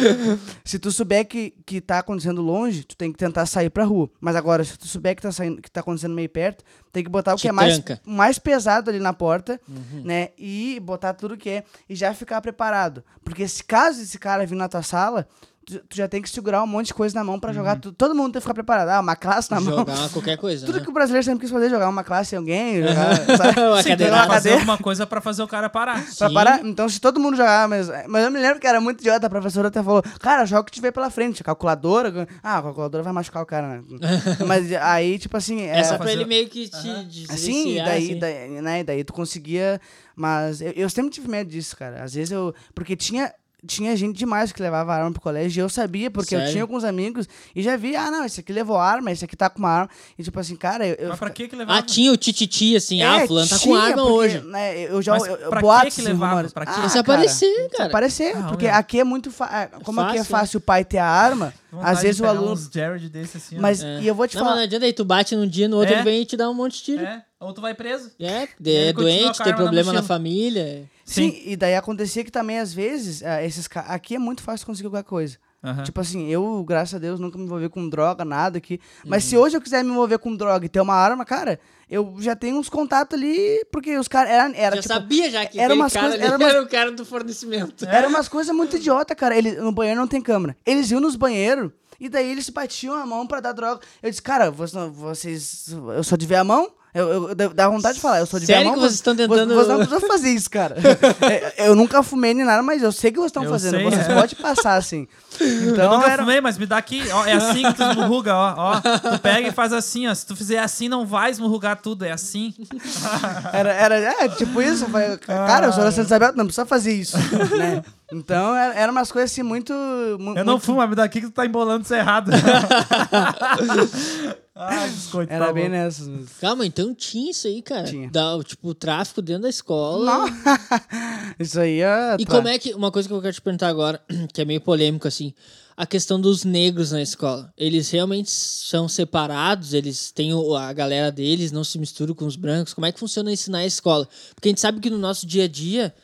se tu souber que, que tá acontecendo longe, tu tem que tentar sair pra rua. Mas agora, se tu souber que tá, saindo, que tá acontecendo meio perto, tem que botar o Te que é mais, tranca. mais pesado ali na porta, Uhum. né? E botar tudo que é. E já ficar preparado. Porque se caso esse cara vir na tua sala, tu, tu já tem que segurar um monte de coisa na mão pra jogar tudo. Todo mundo tem que ficar preparado. Ah, uma classe na mão. Jogar qualquer coisa. Tudo né? que o brasileiro sempre quis fazer, jogar uma classe em alguém, jogar, sabe? Uma Sim, que Uma fazer cadeira. alguma coisa pra fazer o cara parar. Pra parar. Então, se todo mundo jogar, mas, mas eu me lembro que era muito idiota. A professora até falou: Cara, joga o que tiver pela frente. Calculadora. Ah, a calculadora vai machucar o cara, né? mas aí, tipo assim. É só É, pra ele meio que te Aham. assim, e daí, assim. daí, né? Daí tu conseguia. Mas eu, eu sempre tive medo disso, cara. Às vezes eu. Porque tinha. Tinha gente demais que levava arma pro colégio e eu sabia, porque eu Sério? tinha alguns amigos e já vi, ah, não, esse aqui levou arma, esse aqui tá com uma arma. E tipo assim, cara, eu. eu Mas pra fica- que que levava? Ah, tinha o tititi, assim, É, ah, fulano tá com arma porque, hoje. Né, eu já. Mas eu, eu, pra que que levava? Pra quê? Ah, Se cara, aparecer, cara. Aparecer, Ah, porque meu. aqui é muito. Fa... é, Como aqui é Fácil, né? fácil o pai ter a arma, Vontade às vezes de o aluno. uns Jared desse assim. Mas, É. e eu vou te Não, mas não falar. adianta aí, tu bate num dia, no outro É. ele vem e te dá um monte de tiro. É, ou tu vai preso. É, é doente, tem na problema na família. Sim, e daí acontecia que também, às vezes, ah, esses aqui é muito fácil conseguir qualquer coisa. Aham. Tipo assim, eu, graças a Deus, nunca me envolvi com droga, nada aqui. Mas Uhum. se hoje eu quiser me envolver com droga e ter uma arma, cara, eu já tenho uns contatos ali, porque os caras. Era, era já tipo. sabia já que era umas cara ali era umas- era o cara do fornecimento. Era umas coisas muito idiota, cara. Ele, no banheiro não tem câmera. Eles iam nos banheiros e daí eles batiam a mão pra dar droga. Eu disse, cara, vocês, vocês eu só de ver a mão? Eu, eu, eu- dá vontade de falar, eu sou de Sério que vocês estão tentando- Vocês não precisam fazer isso, cara. É, eu nunca fumei nem nada, mas eu sei que vocês estão Eu fazendo. sei. Vocês podem passar assim. Eu Então nunca era. fumei, mas me dá aqui. Ó, é assim que tu esmurruga, ó, ó. Tu pega e faz assim, ó. Se tu fizer assim, não vai esmurrugar tudo. É assim. Era, era é, tipo isso. Eu cara, eu sou da Santa Isabel, não precisa fazer isso. né? Então era, era umas coisas assim muito. mu- Eu não fumo, mas me dá aqui que tu tá embolando isso errado. Ai, biscoito. Era tá bem nessas. mesmo. Calma, então tinha isso aí, cara. Tinha. Da, tipo, o tráfico dentro da escola. Não. isso aí é. E como é que. Uma coisa que eu quero te perguntar agora, que é meio polêmico, assim. A questão dos negros na escola. Eles realmente são separados, eles têm o- a galera deles, não se misturam com os brancos. Como é que funciona isso na escola? Porque a gente sabe que no nosso dia a dia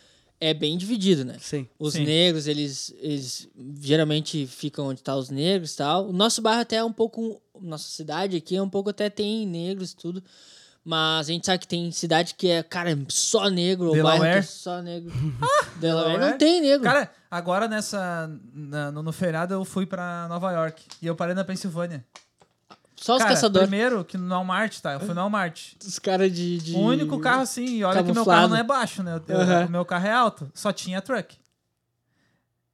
é bem dividido, né? Sim. Os Sim. negros, eles, eles geralmente ficam onde tá os negros e tal. O nosso bairro até é um pouco. Nossa cidade aqui é um pouco até tem negros e tudo. Mas a gente sabe que tem cidade que é, cara, só negro, ou bairro que é Delaware. só negro. Delaware não Delaware. tem negro. Cara, agora nessa. na- no, no feriado eu fui pra Nova York. E eu parei na Pensilvânia. Só os caçadores. primeiro que no Walmart, tá? Eu fui no Walmart. Os caras de, de- O único carro assim, e olha que meu camuflado. carro não é baixo, né? Eu- Aham. O meu carro é alto. Só tinha truck.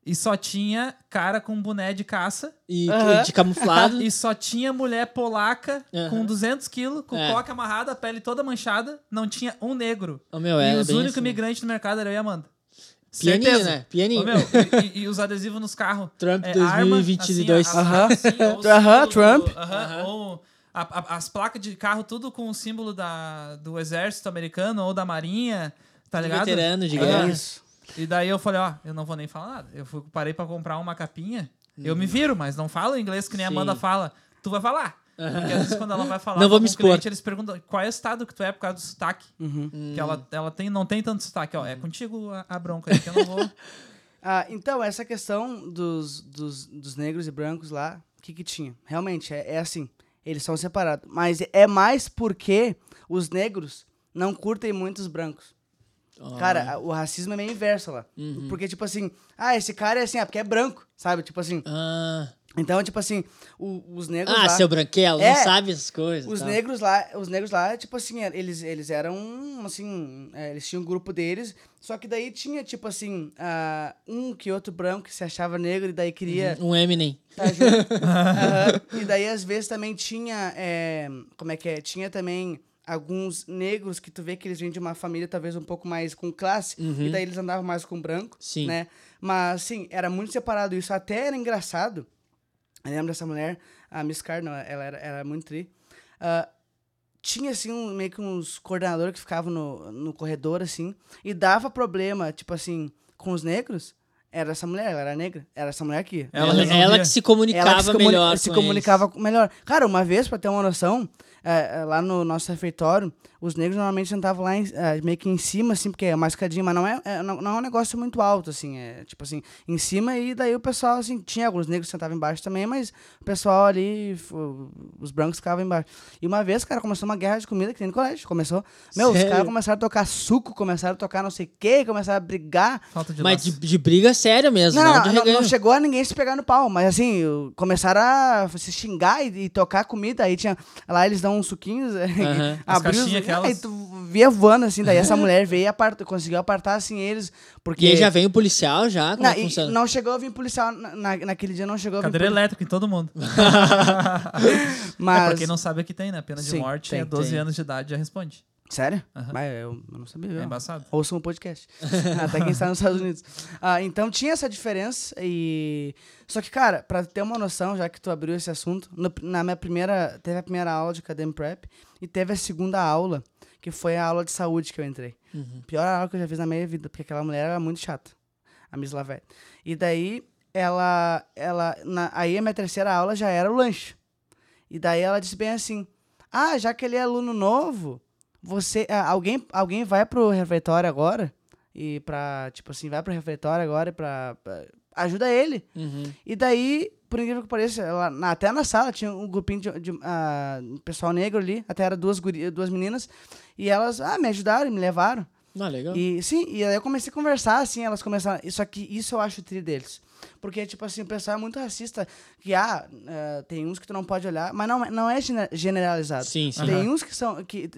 E só tinha cara com boné de caça. E Aham. de camuflado. E só tinha mulher polaca Aham. com 200 quilos, com É. coca amarrada, a pele toda manchada. Não tinha um negro. Ô, meu, e era os únicos assim. imigrantes no mercado eram eu e a Amanda. Pianinho, Certeza. né? Pianinho. Ô, meu, e, e- os adesivos nos carros. Trump É, 2022. Arma, assim, Aham, símbolo Trump. aham, Ou a- a- as placas de carro, tudo com o símbolo da, do exército americano ou da marinha, tá ligado? Veterano de Aham. guerra. Isso. E daí eu falei, ó, eu não vou nem falar nada. Eu fui, parei pra comprar uma capinha. Eu me viro, mas não falo inglês que nem a. Amanda fala. Tu vai falar. Porque às vezes quando ela vai falar Não vou me expor. cliente, eles perguntam qual é o estado que tu é por causa do sotaque. Uhum. Que ela, ela tem, não tem tanto sotaque. Ó, é contigo a, a bronca aí, que eu não vou... Ah, então, essa questão dos, dos, dos negros e brancos lá, o que que tinha? Realmente, é, é assim, eles são separados. Mas é mais porque os negros não curtem muito os brancos. Ó. Cara, o racismo é meio inverso lá. Porque, tipo assim, ah, esse cara é assim, ah, porque é branco, sabe? Tipo assim, Ah, então, tipo assim, o- os negros ah lá... seu branquelo, É. não sabe essas coisas. Os tá. negros lá, os negros lá, tipo assim, eles, eles eram, assim, é, eles tinham um grupo deles, só que daí tinha, tipo assim, ah, um que outro branco que se achava negro e daí queria Um Eminem. tá. Aham. E daí, às vezes, também tinha, é, como é que é, tinha também alguns negros que tu vê que eles vêm de uma família talvez um pouco mais com classe, e daí eles andavam mais com branco, Sim. né? Mas, sim, era muito separado isso. Até era engraçado. Eu lembro dessa mulher, a Miss Cardinal, ela era, era muito tri. Ah, tinha, assim, um, meio que uns coordenadores que ficavam no, no corredor, assim, e dava problema, tipo assim, com os negros. Era essa mulher, ela era negra. Era essa mulher aqui. Ela Ela, ela que se comunicava Ela que se, comuni- melhor. se com comunicava melhor. Cara, uma vez, pra ter uma noção, é, é, lá no nosso refeitório, os negros normalmente sentavam lá em- é, meio que em cima, assim, porque é uma escadinha, mas não é, é- não, não é um negócio muito alto, assim, é tipo assim, em cima, e daí o pessoal, assim, tinha alguns negros que sentavam embaixo também, mas o pessoal ali, os brancos ficavam embaixo. E uma vez, cara, começou uma guerra de comida que nem no colégio, começou. Meu, os Sério? caras começaram a tocar suco, começaram a tocar não sei o quê, começaram a brigar. Falta de Mas de, de briga séria mesmo, Não, não, de não, não, chegou a ninguém se pegar no pau, mas assim, começaram a se xingar e, e tocar comida. Aí tinha. Lá eles dão uns suquinhos, Aham. As abriu os- aquelas. Aí tu via voando assim, daí essa mulher veio e aparta, conseguiu apartar assim eles. Porque. E aí já vem o policial já? Como não, é não chegou a vir policial na, na- naquele dia, não chegou a vir Cadeira poli- elétrica em todo mundo. Mas. É, pra quem não sabe, aqui tem, né? Pena de Sim, morte, tem, é 12 tem. anos de idade já responde. Sério? Aham. Mas eu, eu não sabia. É embaçado. Ouçam um podcast. Até quem está nos Estados Unidos. Ah, então tinha essa diferença e... Só que, cara, pra ter uma noção, já que tu abriu esse assunto, no- na minha primeira... Teve a primeira aula de Academy Prep e teve a segunda aula, que foi a aula de saúde que eu entrei. Uhum. Pior aula que eu já fiz na minha vida, porque aquela mulher era muito chata. A Miss Lavette. E daí, ela... ela na- aí a minha terceira aula já era o lanche. E daí ela disse bem assim, ah, já que ele é aluno novo, você... ah, alguém, alguém vai pro refeitório agora? E pra, tipo assim, vai pro refeitório agora e pra... pra- ajuda ele. Uhum. E daí, por incrível que pareça, ela- na- até na sala tinha um grupinho de, de, ah, pessoal negro ali, até era duas, guri, duas meninas, e elas, ah, me ajudaram, e me levaram. Ah, legal. E sim, e aí eu comecei a conversar, assim, elas começaram. Só que isso eu acho tri deles. Porque, tipo assim, o pessoal é muito racista. Que, ah, eh, tem uns que tu não pode olhar, mas não, é- não é gene- generalizado. Sim, sim. Tem Aham. uns que são. Que,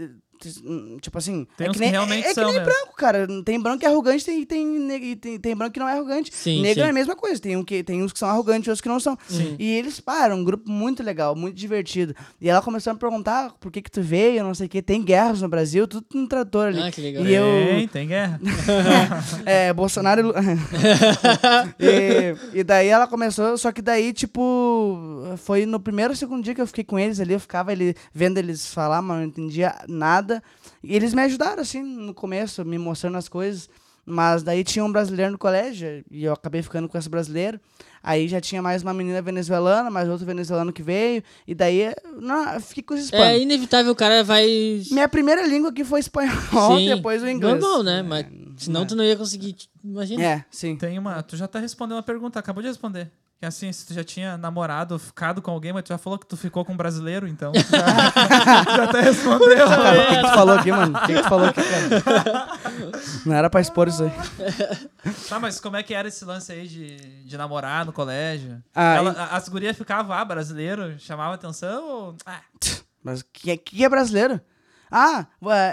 tipo assim. Tem é que, que nem, realmente é, é são que nem mesmo. branco, cara. Tem branco que é arrogante tem, tem, e tem, tem branco que não é arrogante. Sim, Negro sim. é a mesma coisa. Tem, um que, tem uns que são arrogantes e outros que não são. Sim. E eles, era um grupo muito legal, muito divertido. E ela começou a me perguntar por que que tu veio, não sei o que. Tem guerras no Brasil, tudo no trator ali. Ah, que legal. E eu, Tem, tem guerra. é, Bolsonaro. e e, daí ela começou, só que daí, tipo, foi no primeiro ou segundo dia que eu fiquei com eles ali, eu ficava ele, vendo eles falar, mas não entendia nada. E eles me ajudaram, assim, no começo, me mostrando as coisas. Mas daí tinha um brasileiro no colégio, e eu acabei ficando com esse brasileiro. Aí já tinha mais uma menina venezuelana, mais outro venezuelano que veio. E daí, não, eu fiquei com esses É panos. inevitável o cara vai. Minha primeira língua aqui foi espanhol, Sim. depois o inglês. Normal, né? Mas senão né? tu não ia conseguir. Imagina. É, sim. Tem uma. Tu já tá respondendo uma pergunta, acabou de responder. Que assim, se tu já tinha namorado, ficado com alguém, mas tu já falou que tu ficou com um brasileiro, então. Já, já até respondeu. O que, que tu falou aqui, mano? O que, que tu falou aqui, cara? Não era pra expor isso aí. Tá, mas como é que era esse lance aí de, de namorar no colégio? Ah, Ela, e- a- As gurias ficavam, ah, brasileiro, chamava atenção ou. Ah, Mas que, que é brasileiro? Ah,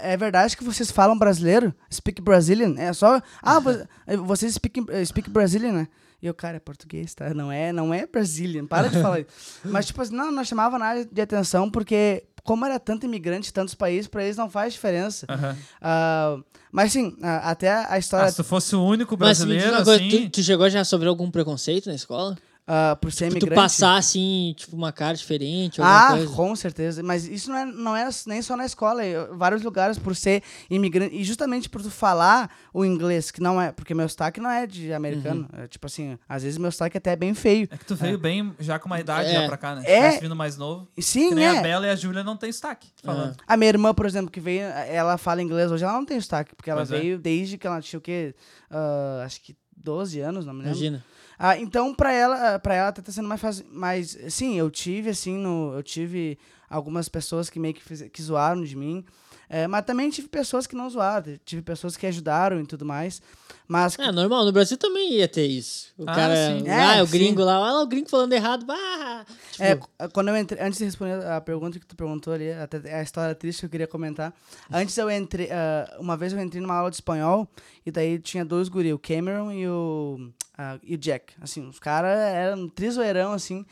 é verdade que vocês falam brasileiro? Speak Brazilian? É só. Ah, vo- vocês speak, speak Brazilian, né? E eu, cara, é português, tá? Não é, não é Brazilian. Para de falar isso. Mas, tipo assim, não, nós chamava nada de atenção porque, como era tanto imigrante, tantos países, pra eles não faz diferença. aham. Ah, mas, sim, ah, até a história, Ah, se tu fosse o único Mas me diz brasileiro, uma coisa, assim. tu, tu chegou já a sofrer algum preconceito na escola? Ah, por ser Tipo, tu passar assim, tipo, uma cara diferente, Ah, coisa? com certeza. Mas isso não é, não é nem só na escola. é vários lugares, por ser imigrante. E justamente por tu falar o inglês, que não é. Porque meu sotaque não é de americano. Uhum. É, tipo assim, às vezes meu sotaque até é bem feio. É que tu veio bem já com uma idade É. já pra cá, né? Se É. vindo mais novo. E Que sim, nem a é. Bela e a Júlia não tem sotaque. Falando. A minha irmã, por exemplo, que veio, ela fala inglês hoje, ela não tem sotaque, porque ela Pois é. veio desde que ela tinha o quê? Ah, acho que 12 anos, não me lembro. Imagina. Ah, então pra ela, para ela tá sendo mais fácil, mas sim, eu tive assim no, eu tive algumas pessoas que meio que, fiz, que zoaram de mim, é, mas também tive pessoas que não zoaram, tive pessoas que ajudaram e tudo mais, mas É normal, no Brasil também ia ter isso. O Ah, cara, sim. ah, É, o sim. gringo lá, olha lá o gringo falando errado, bah! Tipo, é, quando eu entrei, antes de responder a pergunta que tu perguntou ali, até a história triste que eu queria comentar, antes eu entrei, ah, uma vez eu entrei numa aula de espanhol e daí tinha dois guri, o Cameron e o ah, e o Jack, assim, os caras eram trizoeirão assim.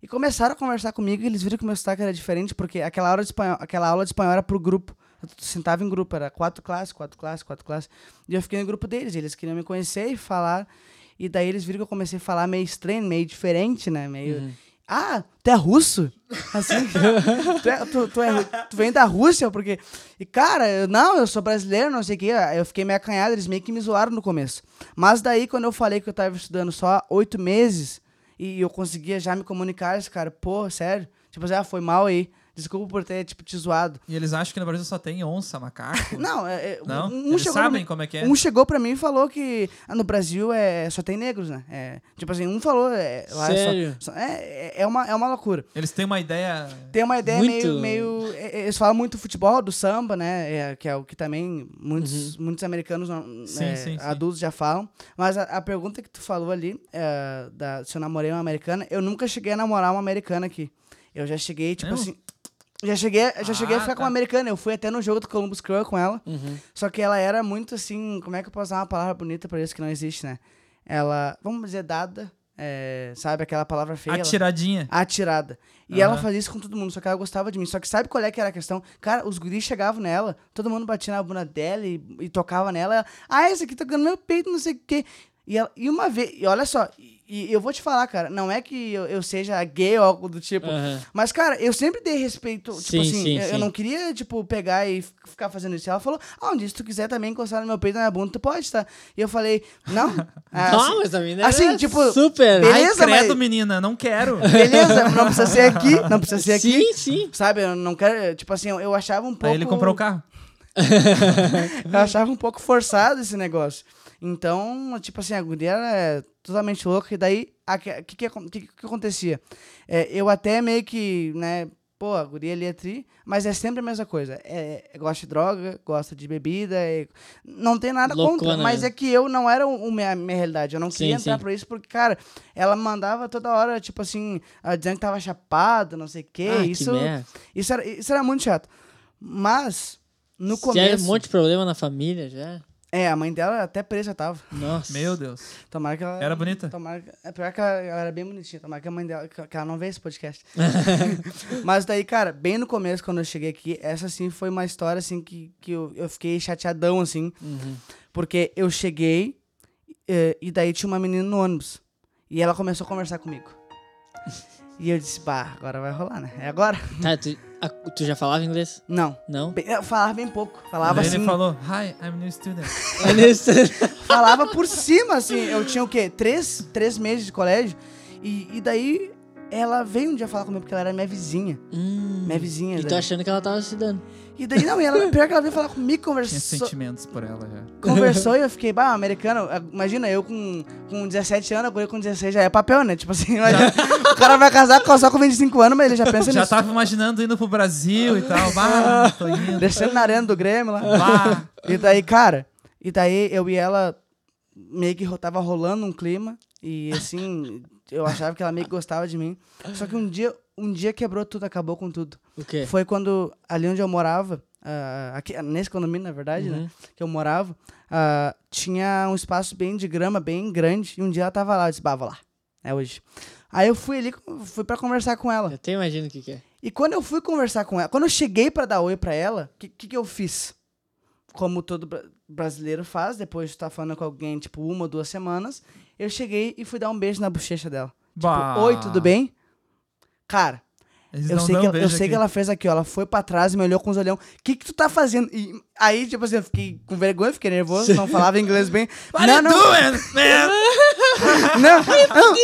E começaram a conversar comigo e eles viram que o meu sotaque era diferente, porque aquela aula de espanhol, aquela aula de espanhol era pro grupo. Eu sentava em grupo, era quatro classes, quatro classes, quatro classes. E eu fiquei no grupo deles, eles queriam me conhecer e falar. E daí eles viram que eu comecei a falar meio estranho, meio diferente, né? Meio. Ah, tu é russo? Assim, tu, é- tu- tu é- tu vem da Rússia? Porque. E, cara, eu- não, eu sou brasileiro, não sei o quê. Eu fiquei meio acanhado, eles meio que me zoaram no começo. Mas daí, quando eu falei que eu tava estudando só oito meses e eu conseguia já me comunicar, eles, cara, pô, sério? Tipo assim, ah, foi mal aí. Desculpa por ter, tipo, te zoado. E eles acham que no Brasil só tem onça, macaco. Não, é, é, Não? um Eles sabem mim- como é que é. Um chegou pra mim e falou que ah, no Brasil é, só tem negros, né? É, tipo assim, um falou. É, lá é só- Sério? só- é, é, uma, é uma loucura. Eles têm uma ideia. Tem uma ideia Muito- meio. meio é, é, eles falam muito do futebol, do samba, né? é, que é o que também muitos, muitos americanos Uhum. Sim, é, sim, sim. adultos já falam. Mas a, a pergunta que tu falou ali, é, da, se eu namorei uma americana, eu nunca cheguei a namorar uma americana aqui. Eu já cheguei, tipo Não? assim. Já cheguei, já cheguei a Ah, ficar com tá. uma americana. Eu fui até no jogo do Columbus Crew com ela. Uhum. Só que ela era muito assim. Como é que eu posso usar uma palavra bonita pra isso que não existe, né? Ela, vamos dizer, dada. é, sabe aquela palavra feia? ela- Atiradinha. atirada. E Aham. ela fazia isso com todo mundo, só que ela gostava de mim. Só que sabe qual é que era a questão? Cara, os guris chegavam nela, todo mundo batia na bunda dela e, e tocava nela. Ela, ah, esse aqui tá ganhando meu peito, não sei o quê. E, ela, e uma vez, e olha só, e, eu vou te falar, cara, não é que eu, eu seja gay ou algo do tipo. Aham. Mas, cara, eu sempre dei respeito. Sim, tipo assim, sim, eu, eu sim. não queria, tipo, pegar e ficar fazendo isso. Ela falou, ah, um dia se tu quiser também encostar no meu peito na minha bunda, tu pode, tá? E eu falei, não. Ah, Não, assim, mas a mina assim, é tipo, super. beleza, Ai, credo, mas- menina, não quero. beleza, não precisa ser aqui, não precisa ser aqui. Sim, sim. Sabe, eu não quero. Tipo assim, eu, eu achava um pouco. Aí ele comprou o carro. Eu achava um pouco forçado esse negócio. Então, tipo assim, a guria era é, totalmente louca. E daí, o que, que, que, que, acontecia? É, eu até meio que, né, pô, a guria ali é tri, mas é sempre a mesma coisa. É, é, gosta de droga, gosta de bebida, é- não tem nada contra. Loucona, Mas né? é que eu não era o, o minha, minha realidade. Eu não Sim, queria entrar sim. pra isso, porque, cara, ela mandava toda hora, tipo assim, ah, dizendo que tava chapado, não sei o quê. Ah, isso, que isso, era, isso era muito chato. Mas, no Já começo. era um monte de problema na família, já. É, a mãe dela até presa tava. Nossa. Meu Deus. Tomara que ela. Era bonita? Tomara que, é pior que ela, ela era bem bonitinha. Tomara que a mãe dela. Que que ela não vê esse podcast. Mas daí, cara, bem no começo, quando eu cheguei aqui, essa sim foi uma história assim que, que eu, eu fiquei chateadão, assim. Uhum. Porque eu cheguei eh, e daí tinha uma menina no ônibus. E ela começou a conversar comigo. E eu disse, bah, agora vai rolar, né? É agora? Tá, tu, a- tu já falava inglês? Não. Não? Bem- eu falava bem pouco. Falava assim. ele falou, hi, I'm new student. falava por cima, assim. Eu tinha o quê? Três, três meses de colégio. E, e daí ela veio um dia falar comigo porque ela era minha vizinha. Hum. Minha vizinha. E tu daí. achando que ela tava se dando. E daí, não, e ela, pior que ela veio falar comigo, Tinha conversou, sentimentos por ela já. conversou e eu fiquei, bah, americano, imagina, eu com, com 17 anos, agora com 16 já é papel, né? Tipo assim, imagina, o cara vai casar com- só com 25 anos, mas ele já pensa Já nisso. tava imaginando indo pro Brasil e tal. Bah, tô indo. Descendo na arena do Grêmio lá. Bah. E daí, cara, e daí eu e ela meio que tava rolando um clima e assim, eu achava que ela meio que gostava de mim. Só que um dia, um dia quebrou tudo, acabou com tudo. O quê? Foi quando ali onde eu morava, ah, aqui, nesse condomínio, na verdade, né, que eu morava, ah, tinha um espaço bem de grama, bem grande, e um dia ela tava lá, eu disse, bah, vou lá, é hoje. Aí eu fui ali, fui pra conversar com ela. Eu até imagino o que, que é. E quando eu fui conversar com ela, quando eu cheguei pra dar oi pra ela, o que, que, que eu fiz? Como todo bra- brasileiro faz, depois de estar falando com alguém, tipo, uma ou duas semanas, eu cheguei e fui dar um beijo na bochecha dela. Bah. Tipo, oi, tudo bem? Cara, Eles eu sei, que, ela- eu sei aqui. que ela fez aqui, ó. Ela foi pra trás e me olhou com os olhão. O que que tu tá fazendo? E aí, tipo assim, eu fiquei com vergonha, fiquei nervoso, não falava inglês bem. What não, não, doing, man? não, não.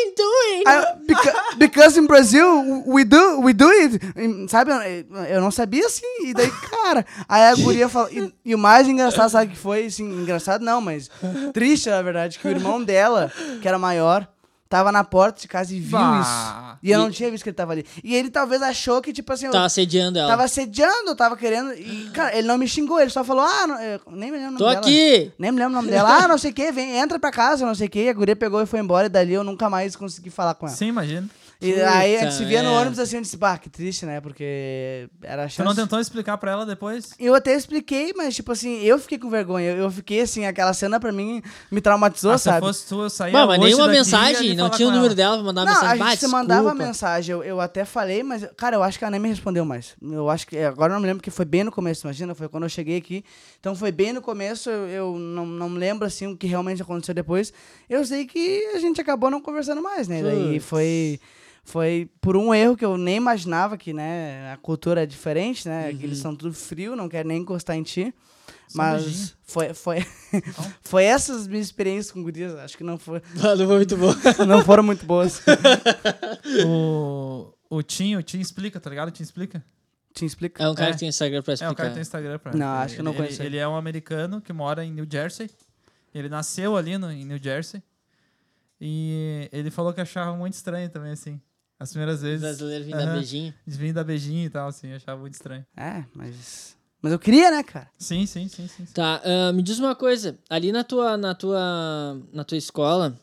I- beca- because in Brazil, we do, we do it. Sabe, eu, eu não sabia assim. E daí, cara, aí a guria falou. E, e o mais engraçado, sabe que foi? Assim, engraçado não, mas triste, na verdade, que o irmão dela, que era maior, tava na porta de casa e viu Bah. isso. E eu não tinha visto que ele tava ali. E ele talvez achou que, tipo assim, eu Tava assediando ela. tava assediando, tava querendo. E, cara, ele não me xingou, ele só falou, ah, não, eu nem me lembro o nome Tô dela. aqui! Nem me lembro o nome dela. Ah, não sei o que, vem, entra pra casa, não sei o que. A guria pegou e foi embora, e dali eu nunca mais consegui falar com ela. Sim, imagina. E aí a gente se via no merda. ônibus assim, eu disse, bah, que triste, né? Porque era a Tu chance. não tentou explicar pra ela depois? Eu até expliquei, mas tipo assim, eu fiquei com vergonha. Eu, eu fiquei assim, aquela cena pra mim me traumatizou, Ah, se sabe? fosse tu, eu saía mas nenhuma mensagem, não tinha o número ela. dela pra mandar uma Não, mensagem. a gente se mandava mensagem. Eu, eu até falei, mas, cara, eu acho que ela nem me respondeu mais. Eu acho que. Agora eu não me lembro que foi bem no começo, imagina, foi quando eu cheguei aqui. Então foi bem no começo, eu, eu não, não me lembro assim o que realmente aconteceu depois. Eu sei que a gente acabou não conversando mais, né? Daí foi. Foi por um erro que eu nem imaginava que, né, a cultura é diferente, né? Uhum. Que eles são tudo frio, não querem nem encostar em ti. Só um. Mas foi, foi, foi essas minhas experiências com gurias, acho que não, foi, Ah, Não foi muito bom. não foram muito boas. O, o Tim, o Tim explica, tá ligado? O Tim explica. Te explica? É um cara É. que tem Instagram pra É, explicar. o cara tem Instagram pra Não, acho que eu não conheço Ele, ele. ele é um americano que mora em New Jersey. Ele nasceu ali no, em New Jersey. E ele falou que achava muito estranho também, assim. As primeiras O vezes. brasileiro vindo Aham. dar beijinho. Vir dar beijinho e tal, assim, achava muito estranho. É, mas. Mas eu queria, né, cara? Sim, sim, sim, sim. sim. Tá, ah, me diz uma coisa. Ali na tua, na tua, na tua escola,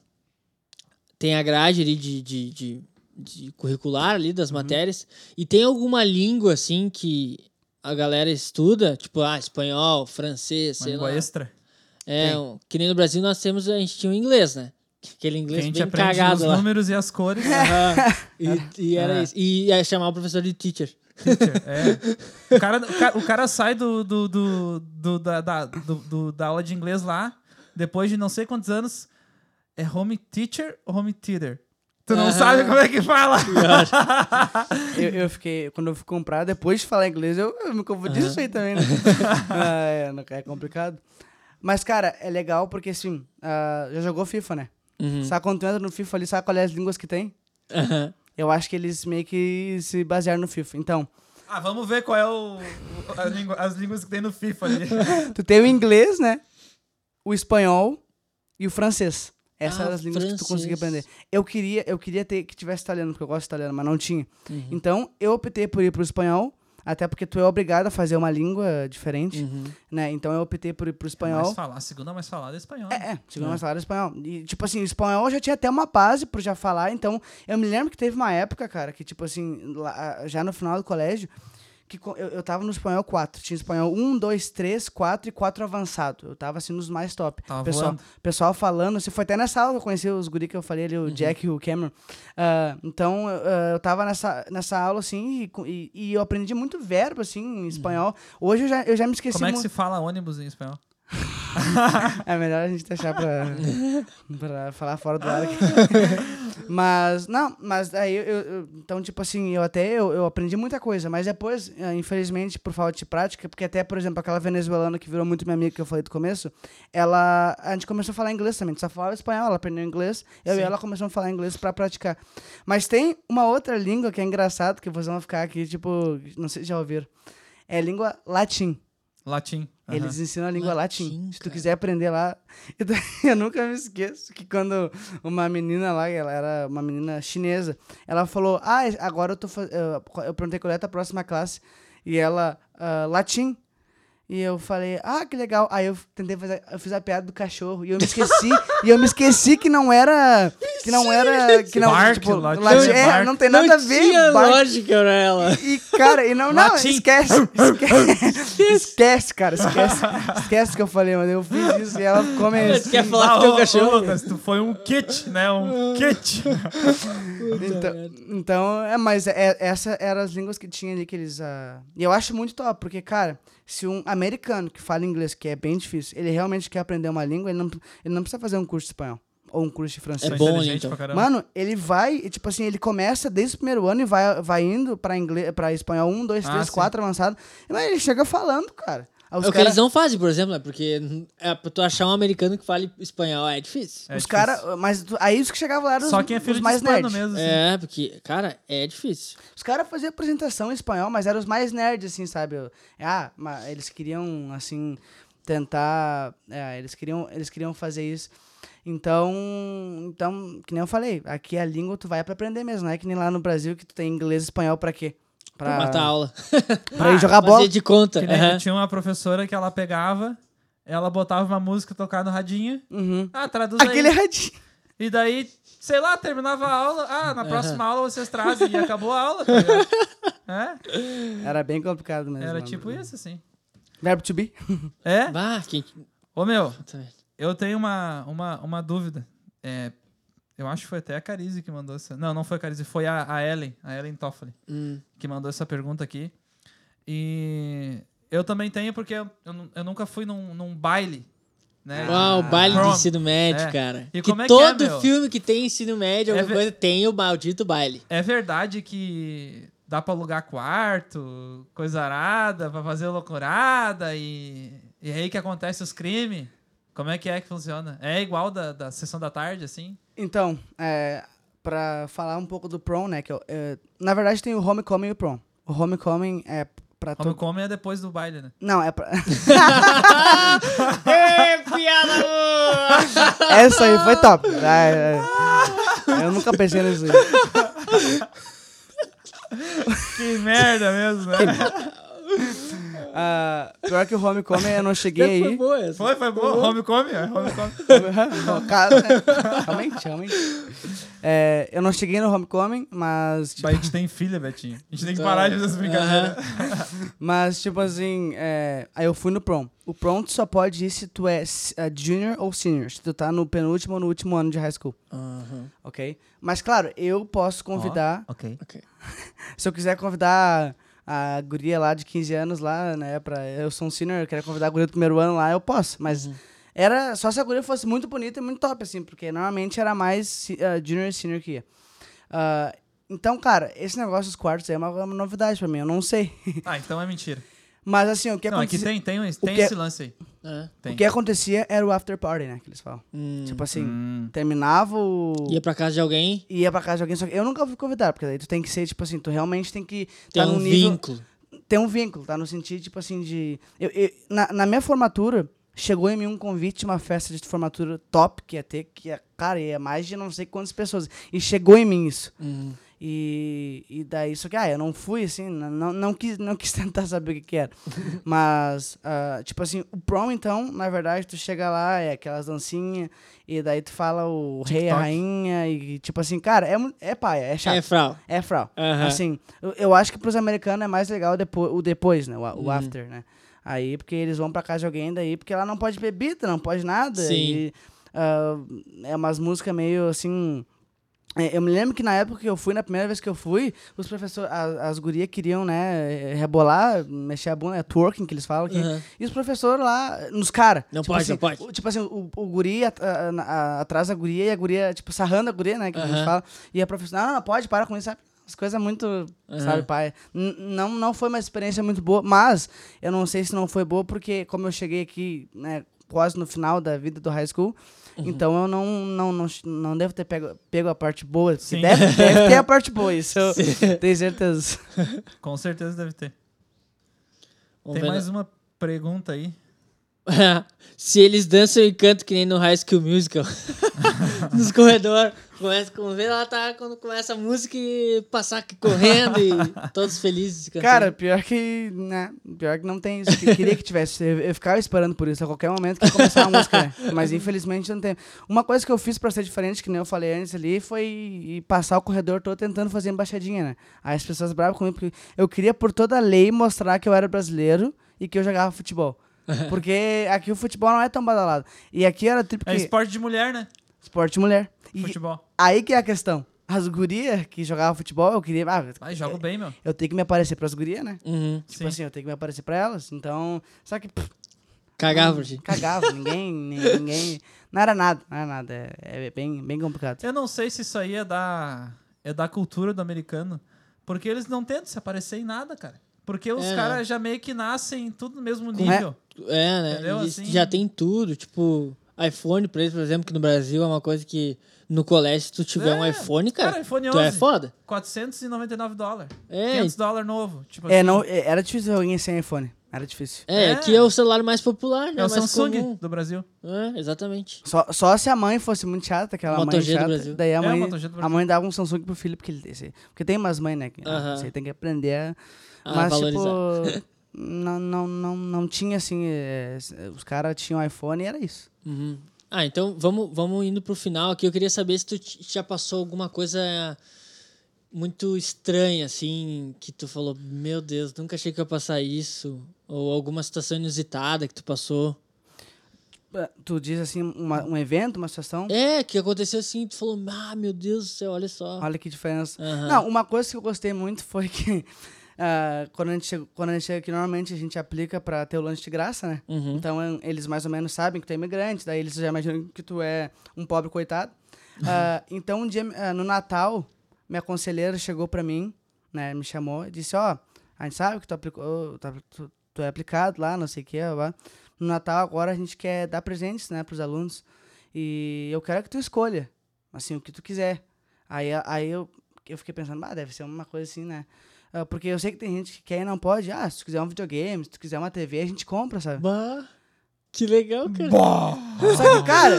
tem a grade ali de, de, de, de curricular ali Uhum. das matérias. E tem alguma língua, assim, que a galera estuda? Tipo, ah, espanhol, francês, Uma sei língua lá. extra. É, um- que nem no Brasil nós temos, a gente tinha o inglês, né? Aquele Que a inglês gente bem aprende cagado os lá. números e as cores. Aham. E, e era É. isso. E ia chamar o professor de teacher. Teacher, é. o, cara, o, cara, o cara sai do, do, do, do- da, da, do- do- da aula de inglês lá, depois de não sei quantos anos, é home teacher ou home theater? Tu não Aham. sabe como é que fala. Eu, eu fiquei. Quando eu fui comprar, depois de falar inglês, eu, eu me confundi Aham. isso aí também, né? ah, é, não- é complicado. Mas, cara, é legal porque assim, ah, já jogou FIFA, né? Uhum. Sabe quando tu entra no FIFA ali, sabe qual é as línguas que tem? Aham. Eu acho que eles meio que se basearam no FIFA. Então, Ah, vamos ver qual é o, o- a língua- as línguas que tem no FIFA ali. tu tem o inglês, né? O espanhol e o francês. Essas Ah, eram as línguas que tu conseguia francês. aprender. Eu queria, eu queria ter que tivesse italiano, porque eu gosto de italiano, mas não tinha. Uhum. Então, eu optei por ir pro espanhol, até porque tu é obrigado a fazer uma língua diferente, Uhum. né? Então eu optei por ir pro Mais espanhol. falar, a segunda mais falada é espanhol. É, é, segundo mais falado espanhol. E, tipo assim, espanhol já tinha até uma base por já falar, então eu me lembro que teve uma época, cara, que tipo assim, lá, já no final do colégio, que eu, eu tava no espanhol 4. Tinha espanhol 1, 2, 3, 4 e 4 avançado. Eu tava assim nos mais top. Tava pessoal, voando. pessoal falando, você foi até nessa aula que eu conheci os guri que eu falei ali, o Jack e o Cameron. Ah, então, ah, eu tava nessa, nessa aula, assim, e, e, e eu aprendi muito verbo, assim, em espanhol. Hoje eu já, eu já me esqueci Como é que se fala ônibus em espanhol? é melhor a gente deixar pra, pra falar fora do ar aqui. mas, não, mas aí eu, eu- Então, tipo assim, eu até eu, eu aprendi muita coisa, mas depois, eh, infelizmente, por falta de prática, porque até, por exemplo, aquela venezuelana que virou muito minha amiga que eu falei do começo, ela. A gente começou a falar inglês também. A gente só falava espanhol, ela aprendeu inglês, eu Sim. e ela começamos a falar inglês pra praticar. Mas tem uma outra língua que é engraçado, que vocês vão ficar aqui, tipo, não sei se já ouviram. É a língua latim. Latim. Aham. Eles ensinam a língua latim. Latim, Se tu quiser aprender lá. Eu nunca me esqueço que quando uma menina lá, ela era uma menina chinesa, ela falou: Ah, agora eu tô fazendo. Eu perguntei qual é a próxima classe. E ela, "Ah, latim. E eu falei, ah, que legal. Aí eu tentei fazer, eu fiz a piada do cachorro. E eu me esqueci, e eu me esqueci que não era. Que não era. Que não, Bark, tipo, latim latim- é bark. não tem nada não a ver. tinha bark. lógica pra ela. E, cara, e não, não, Latim. esquece, esquece, esquece, cara, esquece, esquece que eu falei, mas eu fiz isso e ela ficou meio Mas assim. quer falar Ah, com teu cachorro? Lucas, tu foi um kit, né? Um kit. Então, então, é, mas é, essa eram as línguas que tinha ali que eles. ah, E eu acho muito top, porque, cara, se um americano que fala inglês, que é bem difícil, ele realmente quer aprender uma língua, ele não, ele não precisa fazer um curso de espanhol ou um curso de francês. É bom, então. Mano, ele vai, e, tipo assim, ele começa desde o primeiro ano e vai, vai indo pra, inglês, pra espanhol 1, 2, Ah, 3, sim. 4 avançado. Mas ele chega falando, cara. Aí os É o que eles não fazem, por exemplo, né? Porque é pra tu achar um americano que fale espanhol é difícil. É os caras. Mas tu- aí os que chegavam lá eram Só os, quem é filho os de mais nerds. mesmo. assim. É, porque, cara, é difícil. Os caras faziam apresentação em espanhol, mas eram os mais nerds, assim, sabe? Ah, mas eles queriam, assim, tentar. é, eles, queriam, eles queriam fazer isso. Então, então, que nem eu falei, aqui a língua tu vai pra aprender mesmo, não é que nem lá no Brasil que tu tem inglês e espanhol pra quê? Pra matar a aula. pra ir jogar bola. De conta. Que nem aham. tinha uma professora que ela pegava, ela botava uma música tocar no radinho. Uhum. Ah, traduz Aquele aí. radinho. E daí sei lá, terminava a aula, ah, na próxima aula vocês trazem e acabou a aula, tá? É, Era bem complicado mesmo. era mano. tipo isso, assim. Verbo to be. É? Bah, quem... Ô, meu, eu tenho uma, uma, uma dúvida. É, eu acho que foi até a Carize que mandou essa. Não, não foi a Carize, foi a, a Ellen, a Ellen Toffoli, Hum. que mandou essa pergunta aqui. E eu também tenho porque eu, eu, nu- eu nunca fui num, num baile. Né? Ah, o baile Prom. do ensino médio, É. cara. E que é que é, todo meu? filme que tem ensino médio, É alguma ver- coisa, tem o maldito baile. É verdade que dá pra alugar quarto, coisa arada, pra fazer loucurada e, e é aí que acontece os crimes? Como é que é que funciona? É igual da, da sessão da tarde, assim? Então, é, pra falar um pouco do prom, né? Que eu, é, na verdade tem o homecoming e o prom. O homecoming é pra todo... Homecoming é depois do baile, né? Não, é pra... Ê, piada! Essa aí foi top. É. Eu nunca pensei nisso aí. Que merda mesmo, né? Ah, pior que o homecoming eu não cheguei Foi aí. boa essa. Foi, foi bom. Homecoming, é, homecoming. Né? Realmente, realmente. É, eu não cheguei no homecoming, mas... tipo, A gente tem filha, Betinho. A gente tem que parar de fazer essa brincadeira. Mas, tipo assim, é, aí eu fui no prom. O prom tu só pode ir se tu é é, junior ou senior. Se tu tá no penúltimo ou no último ano de high school, ok? Mas, claro, eu posso convidar... Ok. Ok. Se eu quiser convidar a guria lá de 15 anos lá, né, pra... Eu sou um senior, eu quero convidar a guria do primeiro ano lá, eu posso. Mas era só se a guria fosse muito bonita e muito top, assim. Porque normalmente era mais ah, junior e senior que ia. Ah, então, cara, esse negócio dos quartos aí é uma, uma novidade pra mim, eu não sei. Ah, então é mentira. Mas, assim, o que Não, aqui acontecia... tem, tem, um- tem que- esse lance aí. É. Tem. O que acontecia era o after party, né, que eles falam. Hum. Tipo assim, Hum. terminava o... Ia pra casa de alguém, Ia pra casa de alguém, só que eu nunca fui convidar, porque daí tu tem que ser, tipo assim, tu realmente tem que tem tá um nível... vínculo. Tem um vínculo, tá? No sentido, tipo assim, de... Eu, eu- na, na minha formatura, chegou em mim um convite uma festa de formatura top que ia ter, que ia, cara, ia mais de não sei quantas pessoas. E chegou em mim isso. Hum. E, e daí, só que, ah, eu não fui, assim, não, não, quis, não quis tentar saber o que que era. Mas, ah, tipo assim, o prom, então, na verdade, tu chega lá, é aquelas dancinhas, e daí tu fala o rei, a TikTok. rainha, e tipo assim, cara, é, é paia, é chato. É, Frau. É frau. Assim, eu, eu acho que pros americanos é mais legal depois, o depois, né? O, o Uhum. after, né? Aí, porque eles vão pra casa de alguém daí, porque lá não pode bebida, não pode nada. Sim. E, ah, é umas músicas meio assim. É, Eu me lembro que na época que eu fui, na primeira vez que eu fui, os professores, as, as gurias queriam, né, rebolar, mexer a bunda, é twerking que eles falam aqui. Aham. E os professores lá, nos caras. Não tipo pode, assim, não pode. o- Tipo assim, o, o guri a- a- a- atrás da guria e a guria, tipo, sarrando a guria, né? Que a gente fala. E a professora, não, não, pode, para com isso, sabe? As coisas muito, Aham. sabe, pai? N- Não, não foi uma experiência muito boa, mas eu não sei se não foi boa, porque como eu cheguei aqui, né, quase no final da vida do high school, Uhum. então eu não, não, não, não devo ter pego, pego a parte boa. Sim. Deve, deve ter a parte boa, isso eu tenho certeza. Com certeza deve ter. Vamos Tem mais uma pergunta aí. Se eles dançam e cantam que nem no High School Musical. Nos corredores. Começa com ver lá tá quando começa a música e passar aqui correndo e todos felizes cantando. Cara, pior que, né, pior que não tem isso. Eu queria que tivesse. Eu, ficava esperando por isso a qualquer momento que começar a música, né? Mas infelizmente não tem. Uma coisa que eu fiz pra ser diferente, que nem eu falei antes ali, foi passar o corredor todo tentando fazer embaixadinha, né? Aí as pessoas bravas comigo, porque eu queria por toda a lei mostrar que eu era brasileiro e que eu jogava futebol. Porque aqui o futebol não é tão badalado. E aqui era tipo É que esporte de mulher, né? esporte de mulher. E Futebol. aí que é a questão. As gurias que jogavam futebol, eu queria. Ah, Vai, joga bem, meu. eu tenho que me aparecer pras gurias, né? Uhum. Tipo Sim. assim, eu tenho que me aparecer pra elas. Então, só que pff, Cagava ti. cagava, ninguém, ni- ninguém. Não era nada, não era nada. É, é bem, bem complicado. Eu não sei se isso aí é da, é da cultura do americano. Porque eles não tentam se aparecer em nada, cara. Porque os É, caras já meio que nascem tudo no mesmo nível. É, né? Entendeu? Eles Assim- já tem tudo. Tipo, iPhone pra eles, por exemplo, que no Brasil é uma coisa que no colégio, se tu tiver um É, iPhone, cara, cara, iPhone tu é 11. foda. 499 dólares. É, 500 dólares novo. Tipo É, assim, não, é, era difícil alguém sem iPhone. Era difícil. é, É. aqui é o celular mais popular, né? É o mais Samsung comum. do Brasil. É, exatamente. Só, só se a mãe fosse muito chata, aquela Moto mãe G do chata, Brasil. daí a É, mãe, do a mãe dava um Samsung pro filho, porque ele porque tem umas mães, né, que ah, Aham. você tem que aprender a Mas, valorizar. tipo, não, não, não, não tinha assim. é, os caras tinham iPhone e era isso. Uhum. Ah, então vamos, vamos indo pro final aqui. Eu queria saber se tu já passou alguma coisa muito estranha, assim, que tu falou, meu Deus, nunca achei que ia passar isso. Ou alguma situação inusitada que tu passou. Tu diz assim, uma- um evento, uma situação. É, que aconteceu assim, tu falou, ah, meu Deus do céu, olha só. Olha que diferença. Aham. Não, uma coisa que eu gostei muito foi que ah, quando, a gente chega, quando a gente chega aqui, normalmente a gente aplica pra ter o lanche de graça, né? Uhum. Então eh, eles mais ou menos sabem que tu é imigrante, daí eles já imaginam que tu é um pobre coitado. Ah, então um dia, ah, no Natal, minha conselheira chegou pra mim, né, me chamou e disse, ó, a gente sabe que tu, aplicou, tu, tu- tu é aplicado lá, não sei o que, no Natal agora a gente quer dar presentes, né, pros alunos, e eu quero que tu escolha, assim, o que tu quiser. Aí, aí eu, eu fiquei pensando, ah, deve ser uma coisa assim, né, porque eu sei que tem gente que quer e não pode, ah, se tu quiser um videogame, se tu quiser uma TV, a gente compra, sabe? Bah, que legal, cara. Só que, cara,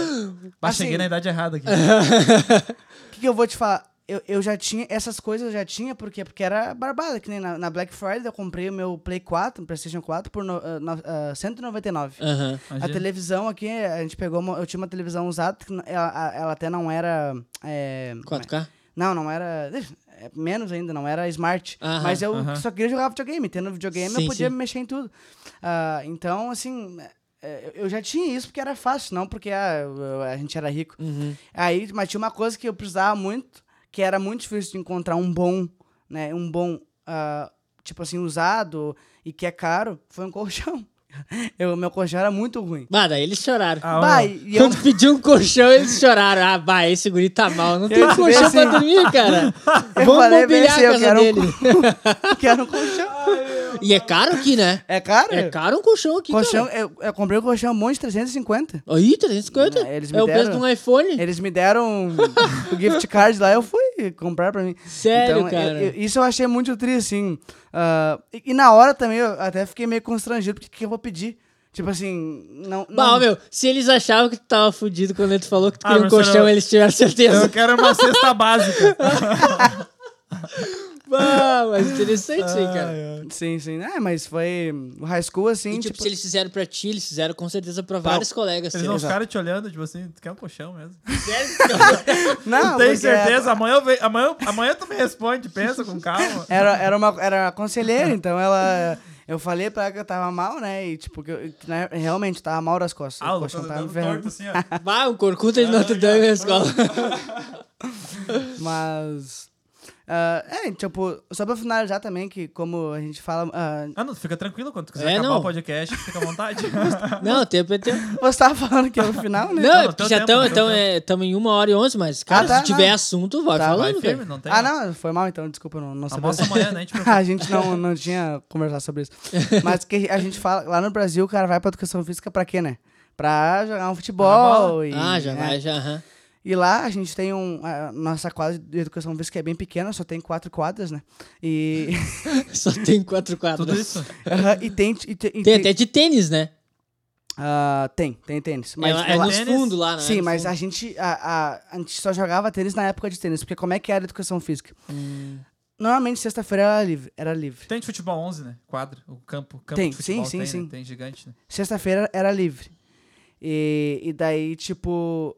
Bah, assim, cheguei na idade errada aqui. o que, que eu vou te falar? Eu, eu já tinha, essas coisas eu já tinha, por quê? Porque era barbada, que nem na, na Black Friday eu comprei o meu Play 4, um PlayStation 4, por no, ah, no, ah, 199. Aham. A televisão aqui, a gente pegou, uma- eu tinha uma televisão usada, ela, ela até não era... é, como é? 4K? Não, não era... é, Menos ainda, não era smart. Aham, mas eu aham. só queria jogar videogame. Tendo videogame, Sim, eu podia sim. mexer em tudo. Ah, então, assim, é, eu já tinha isso porque era fácil, não porque ah, eu- a gente era rico. Uhum. Aí, mas tinha uma coisa que eu precisava muito, que era muito difícil de encontrar um bom, né, um bom, ah, tipo assim, usado e que é caro, foi um colchão. Eu, meu colchão era muito ruim. Daí eles choraram. Ah, Bah, e eu, Quando pediu um colchão, eles choraram. Ah, bah, esse guri tá mal. Não tem Eu colchão disse pra assim, dormir, cara. eu Vamos falei mobiliar assim, a eu casa quero um dele. quero um colchão. E é caro aqui, né? É caro? É caro um colchão aqui, Colchão, cara. eu, eu comprei um colchão um monte de 350. Aí, 350. É, eles me é o preço deram- de um iPhone. Eles me deram o gift card lá, eu fui comprar pra mim. Sério, então, cara. eu- eu- isso eu achei muito triste, assim. Ah, e, e na hora também eu até fiquei meio constrangido, porque o que eu vou pedir? Tipo assim, não. Bah, não meu, se eles achavam que tu tava fudido quando ele falou que tu Ah, queria um colchão, eles tiveram certeza. Eu quero uma cesta básica. Bah, mas interessante isso aí, cara. Sim, sim. É, mas foi o high school, assim, E, tipo, tipo. se eles fizeram pra ti, eles fizeram com certeza pra vários colegas. Eles não ficaram te olhando, tipo assim, tu quer um colchão mesmo. Não, Tem porque certeza? Amanhã, eu ve- amanhã, amanhã tu me responde, pensa com calma. Era, era, uma, era uma conselheira, então ela. Eu falei pra ela que eu tava mal, né? E, tipo, que, eu, né, realmente tava mal das costas. Ah, o colchão tava torto assim, ó. Um corcunda de Notre Dame na escola. Mas. Ah, é, tipo, só pra finalizar também, que como a gente fala. ah, Ah, não, fica tranquilo quando tu quiser É, acabar não. o podcast, fica à vontade. Não, o tempo é tempo. você tava falando que era o final, né? Não, Não, é teu já estamos no teu então, é, em uma hora e onze, mas, cara, Ah, tá, se tiver não. assunto, vai Tá. falando, Vai firme, não tem. Ah, não, foi mal então, desculpa, não, não sabia. Almoça amanhã, né? A gente a gente não, não tinha conversado sobre isso. Mas que a gente fala, lá no Brasil, o cara vai pra educação física pra quê, né? Pra jogar um futebol. E, Ah, já né? vai, já. aham. E lá a gente tem um. A nossa quadra de educação física é bem pequena, só tem quatro quadras, né? E. Só tem quatro quadros. Tudo isso. Aham, e tem. E tem, e Tem até de tênis, né? Ah, tem, tem tênis. Mas é, é lá- nos fundos lá, né? Sim, No mas fundo. a gente, a, a, a gente só jogava tênis na época de tênis, porque como é que era a educação física? Hum. Normalmente sexta-feira era livre, era livre. Tem de futebol 11, né? Quadro, o campo, campo Tem, de futebol sim, sim, tem, sim. Né? Tem gigante, né? Sexta-feira era livre. E, e daí, tipo.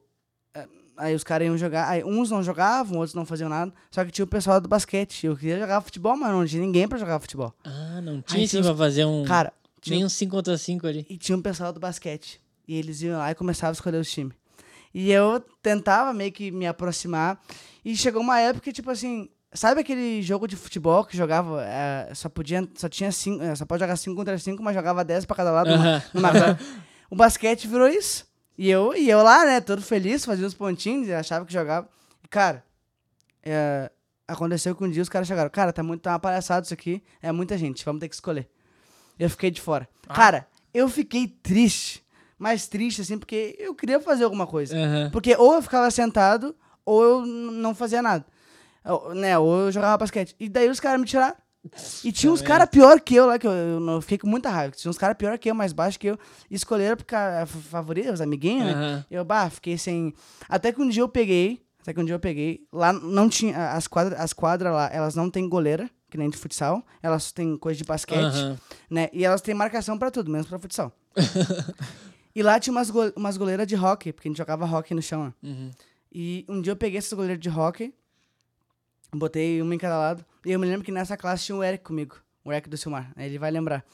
Aí os caras iam jogar. Aí uns não jogavam, outros não faziam nada. Só que tinha o pessoal do basquete. Eu queria jogar futebol, mas não tinha ninguém pra jogar futebol. Ah, não tinha os- pra fazer um. Cara, tinha, nem um 5 contra 5 ali. e tinha um pessoal do basquete. E eles iam lá e começavam a escolher os times. E eu tentava meio que me aproximar. E chegou uma época que, tipo assim. Sabe aquele jogo de futebol que jogava. eh, só podia. Só tinha cinco. eh, só pode jogar 5 contra 5, mas jogava 10 pra cada lado numa- Aham. numa quadra. O basquete virou isso. E eu, e eu lá, né, todo feliz, fazia uns pontinhos, achava que jogava. E, cara, é, aconteceu que um dia os caras chegaram, cara, tá, muito, tá uma palhaçada isso aqui, é muita gente, vamos ter que escolher. Eu fiquei de fora. Ah. Cara, eu fiquei triste, mais triste, assim, porque eu queria fazer alguma coisa. Aham. Porque ou eu ficava sentado, ou eu não fazia nada. Ou, né, ou eu jogava basquete. E daí os caras me tiraram. E tinha uns caras pior que eu lá, que eu, eu não fiquei com muita raiva. Tinha uns caras pior que eu, mais baixo que eu. Escolheram porque a favorita, os amiguinhos, né? Aham. Eu, bah, fiquei sem. Até que um dia eu peguei. Até que um dia eu peguei. Lá não tinha. As quadras, as quadras lá, elas não têm goleira, que nem de futsal. Elas têm coisa de basquete, Aham. né? E elas têm marcação pra tudo, menos pra futsal. E lá tinha umas, go umas goleiras de hockey, porque a gente jogava hockey no chão. né? Uhum. E um dia eu peguei essas goleiras de hockey, botei uma em cada lado. E eu me lembro que nessa classe tinha o Eric comigo, o Eric do Silmar. Aí ele vai lembrar.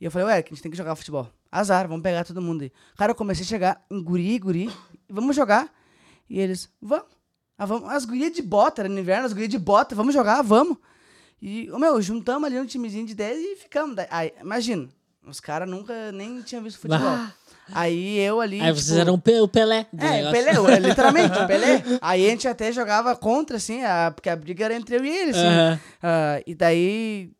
E eu falei, o Eric, a gente tem que jogar futebol. Azar, vamos pegar todo mundo aí. Cara, eu comecei a chegar em guri, guri, vamos jogar. E eles, vamos. Ah, vamos. As gurias de bota, era no inverno, as gurias de bota, vamos jogar, vamos. E, ô, meu, juntamos ali um timezinho de 10 e ficamos. Aí, imagina, os caras nunca nem tinham visto futebol. Ah. Aí eu ali. Aí vocês tipo, eram o Pe- o Pelé. é, negócio. Pelé, é, literalmente, Pelé. Aí a gente até jogava contra, assim, a- porque a briga era entre eu e ele, assim. Aham. Ah, e daí.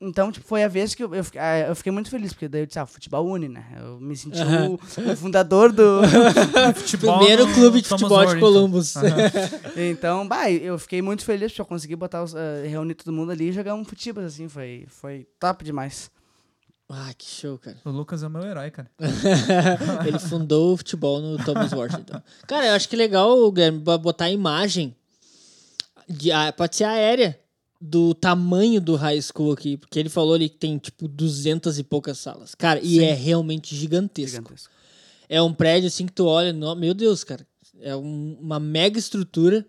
Então, tipo, foi a vez que eu, eu, fiquei- ah, eu fiquei muito feliz, porque daí eu disse, ah, futebol une, né? Eu me senti o, o fundador do. Futebol Primeiro no clube de Thomas futebol de. Columbus. então, bah, eu fiquei muito feliz porque eu consegui botar os, ah, reunir todo mundo ali e jogar um futebol, assim, foi, foi top demais. Ah, que show, cara. O Lucas é o meu herói, cara. Ele fundou o futebol no Thomas Washington. Cara, eu acho que legal, Guilherme, bo- botar a imagem, de, pode ser aérea, do tamanho do high school aqui. Porque ele falou ali que tem, tipo, duzentas e poucas salas. Cara, e Sim. é realmente gigantesco. Gigantesco. É um prédio, assim, que tu olha, no- meu Deus, cara. É um- uma mega estrutura.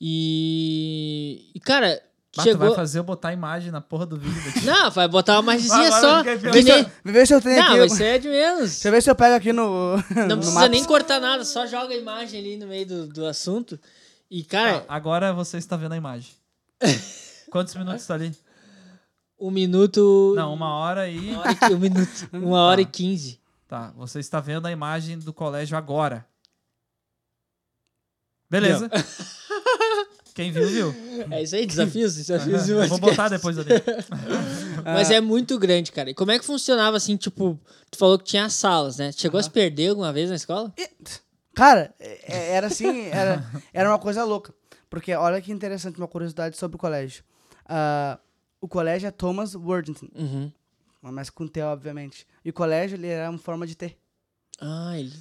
E... E, cara, Bah, tu chegou... vai fazer eu botar a imagem na porra do vídeo. daqui. Não, vai botar uma imagenzinha só. fiquei que nem- Vê ver se eu tenho Não, aqui. vai ser de menos. Deixa eu ver se eu pego aqui no. Não no precisa Maps. nem cortar nada, só joga a imagem ali no meio do, do assunto. E, cara, Ah, agora você está vendo a imagem. Quantos minutos tá ali? um minuto. Não, uma hora e. Uma hora e, um minuto. Uma hora e quinze. Tá, você está vendo a imagem do colégio agora. Beleza. Quem viu, viu. É isso aí, desafios, desafios. Eu vou botar depois ali. Mas é muito grande, cara. E como é que funcionava assim, tipo, tu falou que tinha salas, né? Chegou a se perder alguma vez na escola? Cara, é- é- era assim, era, era uma coisa louca. Porque olha que interessante uma curiosidade sobre o colégio. Ah, o colégio é Thomas Worthington, Uhum. mas com T, obviamente. E o colégio, ele era uma forma de T. Ah, ele.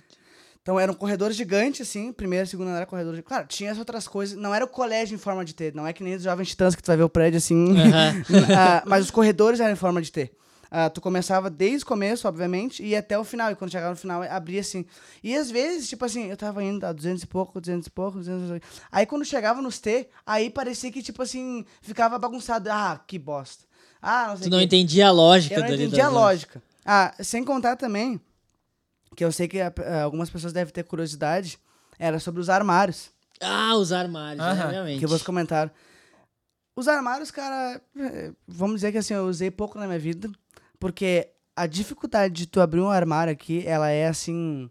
Então era um corredor gigante, assim, primeiro, segundo andar, corredor gigante. Claro, tinha as outras coisas. Não era o colégio em forma de T, não é que nem os jovens titãs que tu vai ver o prédio assim. Aham. Ah, mas os corredores eram em forma de T. Ah, tu começava desde o começo, obviamente, e ia até o final. E quando chegava no final, abria assim. E às vezes, tipo assim, eu tava indo a 200 e pouco, 200 e pouco, 200 e pouco. Aí quando chegava nos T, aí parecia que, tipo assim, ficava bagunçado. Ah, que bosta. Ah, não sei Tu não quê. entendia a lógica Eu não dali entendi a lógica. Ah, sem contar também, que eu sei que ah, algumas pessoas devem ter curiosidade, era sobre os armários, Ah, os armários, Aham. obviamente. que vocês comentaram. Os armários, cara, eh, vamos dizer que assim, eu usei pouco na minha vida, porque a dificuldade de tu abrir um armário aqui, ela é assim...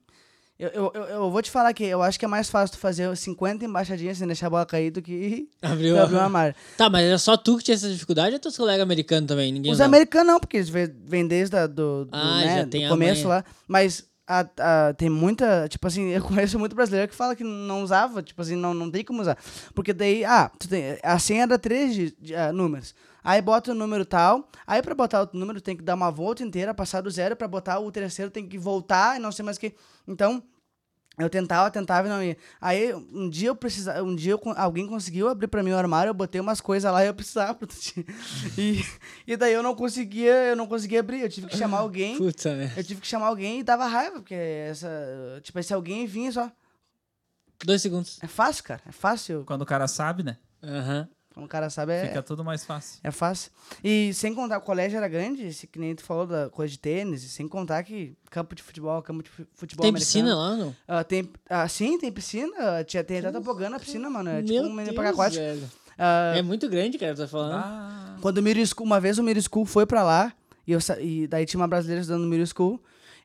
Eu, eu, eu, vou te falar que eu acho que é mais fácil tu fazer 50 embaixadinhas sem deixar a bola cair do que Abriu tu abrir um a... armário. Tá, mas era só tu que tinha essa dificuldade ou teus colegas americanos também? Ninguém Os usava? americanos não, porque eles vê- vêm desde a, do, do, Ah, né, já do tem a começo manha. lá. Mas a, a- tem muita, tipo assim, eu conheço muito brasileiro que fala que não usava, tipo assim, não, não tem como usar. Porque daí, ah, tu tem, a senha era três de, de, ah, números. Aí bota o número tal, aí pra botar o número tem que dar uma volta inteira, passar do zero, pra botar o terceiro tem que voltar e não sei mais o que. Então, eu tentava, tentava e não ia. Aí um dia eu precisava, um dia eu alguém conseguiu abrir pra mim o armário, eu botei umas coisas lá e eu precisava. e, e daí eu não conseguia, eu não conseguia abrir, eu tive que chamar alguém. Puta, né? Eu tive que chamar alguém e dava raiva, porque essa, tipo, esse alguém vinha só. Dois segundos. É fácil, cara, é fácil. Quando o cara sabe, né? Aham. Quando o cara sabe é, Fica tudo mais fácil. é fácil. E sem contar, o colégio era grande, esse, que nem tu falou da coisa de tênis, sem contar que campo de futebol, campo de fu- futebol Tem americano. piscina lá não? Ah, tem, ah, sim, tem piscina. Tinha, tem até tobogã na piscina, mano. É tipo um aquático. velho. Ah, É muito grande, cara, tá falando. Ah, Quando o School, uma vez o Middle School foi pra lá, e, eu, e daí tinha uma brasileira estudando no Middle School,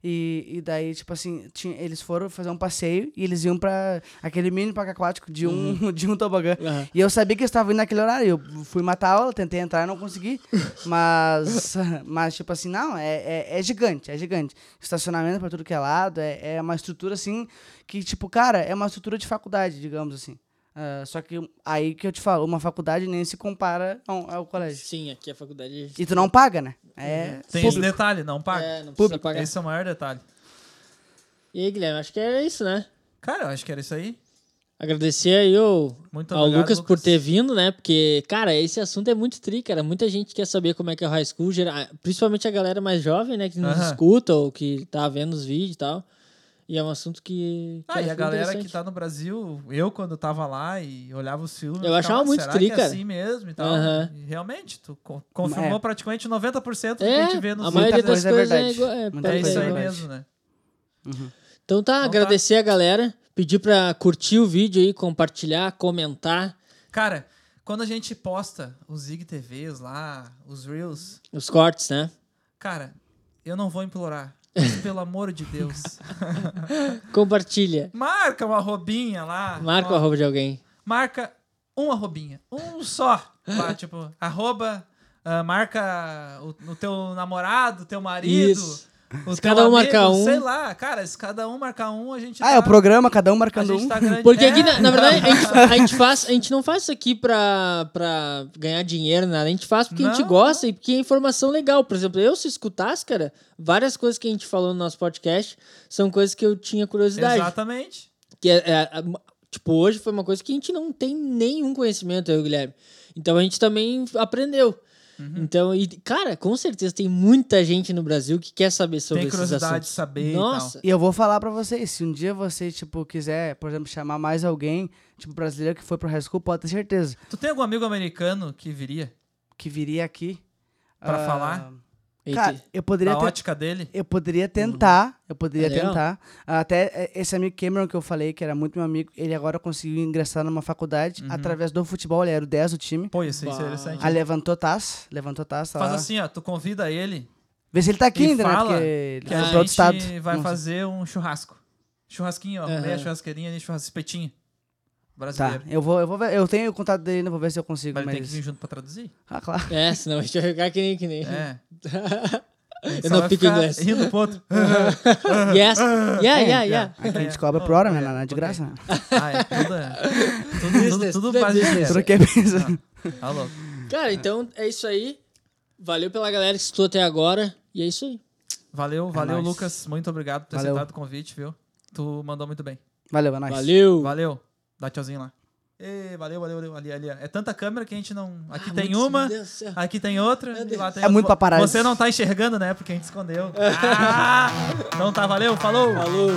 e, e daí, tipo assim, tinha, eles foram fazer um passeio, e eles iam pra aquele mini parque aquático de um, de um tobogã. Aham. E eu sabia que eles estavam indo naquele horário, eu fui matar a aula, tentei entrar e não consegui, mas, mas tipo assim, não, é, é, é gigante, é gigante. Estacionamento pra tudo que é lado, é, é uma estrutura assim, que tipo, cara, é uma estrutura de faculdade, digamos assim. Ah, só que aí que eu te falo, uma faculdade nem se compara ao, ao colégio. Sim, aqui a faculdade. E tu não paga, né? É tem esse público. detalhe, não paga. É, não precisa pagar. Esse é o maior detalhe. E aí, Guilherme, acho que era isso, né? Cara, eu acho que era isso aí. Agradecer aí o, Muito ao obrigado, Lucas, por ter vindo, né? Porque, cara, esse assunto é muito tri, cara. Muita gente quer saber como é que é o high school, gera- principalmente a galera mais jovem, né? Que nos Aham. escuta ou que tá vendo os vídeos e tal. E é um assunto que. que Ah, é e a galera que tá no Brasil, eu quando tava lá e olhava os filmes. Eu achava "Ah, muito será tri, que é cara." assim mesmo e tal. E realmente, tu co- confirmou É. praticamente 90% do que É, a gente vê nos a maioria Muita das coisa é coisas é, verdade. igual. É, Muita É pode isso aí mesmo, né? Então tá, tá. agradecer a galera. Pedir pra curtir o vídeo aí, compartilhar, comentar Cara, quando a gente posta os IGTVs lá, os Reels, os cortes, né? cara, eu não vou implorar. Pelo amor de Deus. Compartilha. Marca uma arrobinha lá. Marca o arroba de alguém. Marca um arrobinha. Um só. Lá, tipo, arroba, ah, marca o, o teu namorado, teu marido. Isso. O Se teu cada um amigo, marcar um. Sei lá, cara, se cada um marcar um, a gente Ah, é o tá- programa, cada um a marcando um. tá grande. Porque É. aqui, na, na verdade, a gente, a gente faz, a gente não faz isso aqui pra, pra ganhar dinheiro, nada. A gente faz porque a gente Não, gosta e porque é informação legal. Por exemplo, eu se escutasse, cara, várias coisas que a gente falou no nosso podcast são coisas que eu tinha curiosidade. Exatamente. Que é, é, é, tipo, hoje foi uma coisa que a gente não tem nenhum conhecimento, eu e o Guilherme. Então a gente também aprendeu. Uhum. Então, e, cara, com certeza tem muita gente no Brasil que quer saber sobre Tem esses curiosidade de assuntos. saber Nossa, E eu vou falar pra vocês, se um dia você, tipo, quiser, por exemplo, chamar mais alguém, tipo, brasileiro que foi pro high school, pode ter certeza e tal. Tu tem algum amigo americano que viria que viria aqui. Pra ah, falar? Cara, eu poderia ter- ótica dele? Eu poderia tentar, eu poderia É tentar. Até é, esse amigo Cameron que eu falei, que era muito meu amigo, ele agora conseguiu ingressar numa faculdade Uhum. através do futebol, ele era o 10 do time. Pô, isso é interessante. Aí levantou taça, levantou taça Faz lá. assim, ó, tu convida ele Vê se ele tá aqui ainda, né? fala Porque ele que foi a pro outro estado. gente vai Não sei. fazer um churrasco. Churrasquinho, ó, Aham. meia churrasqueirinha e churrasco espetinho. Tá, Brasileiro. eu vou, eu vou ver, eu tenho o contato dele ainda, vou ver se eu consigo, Mas mas... tem que vir junto pra traduzir. Ah, claro. É, senão a gente vai ficar que nem. Que nem. É. Eu não pico inglês. Rindo pro outro. Yes. Yeah, yeah, yeah. Aqui a gente É, cobra por hora, né? é, Não é de graça, né? Ah, é tudo, é- tudo, tudo, tudo tudo é base de. Tudo que é pensa. Tá louco. Cara, então é isso aí. Valeu pela galera que escutou até agora. E é isso aí. Valeu, valeu, nóis. Lucas. Muito obrigado por ter Valeu. aceitado o convite, viu? Tu mandou muito bem. Valeu, é nóis. Valeu. Valeu. Dá tchauzinho lá. Ê, valeu, valeu, valeu. Ali, ali. É tanta câmera que a gente não. Aqui Ah, tem uma, aqui tem outra. E lá tem É outra. muito paparazzi. Você não tá enxergando, né? Porque a gente escondeu. Ah! Então tá, valeu, falou! Falou.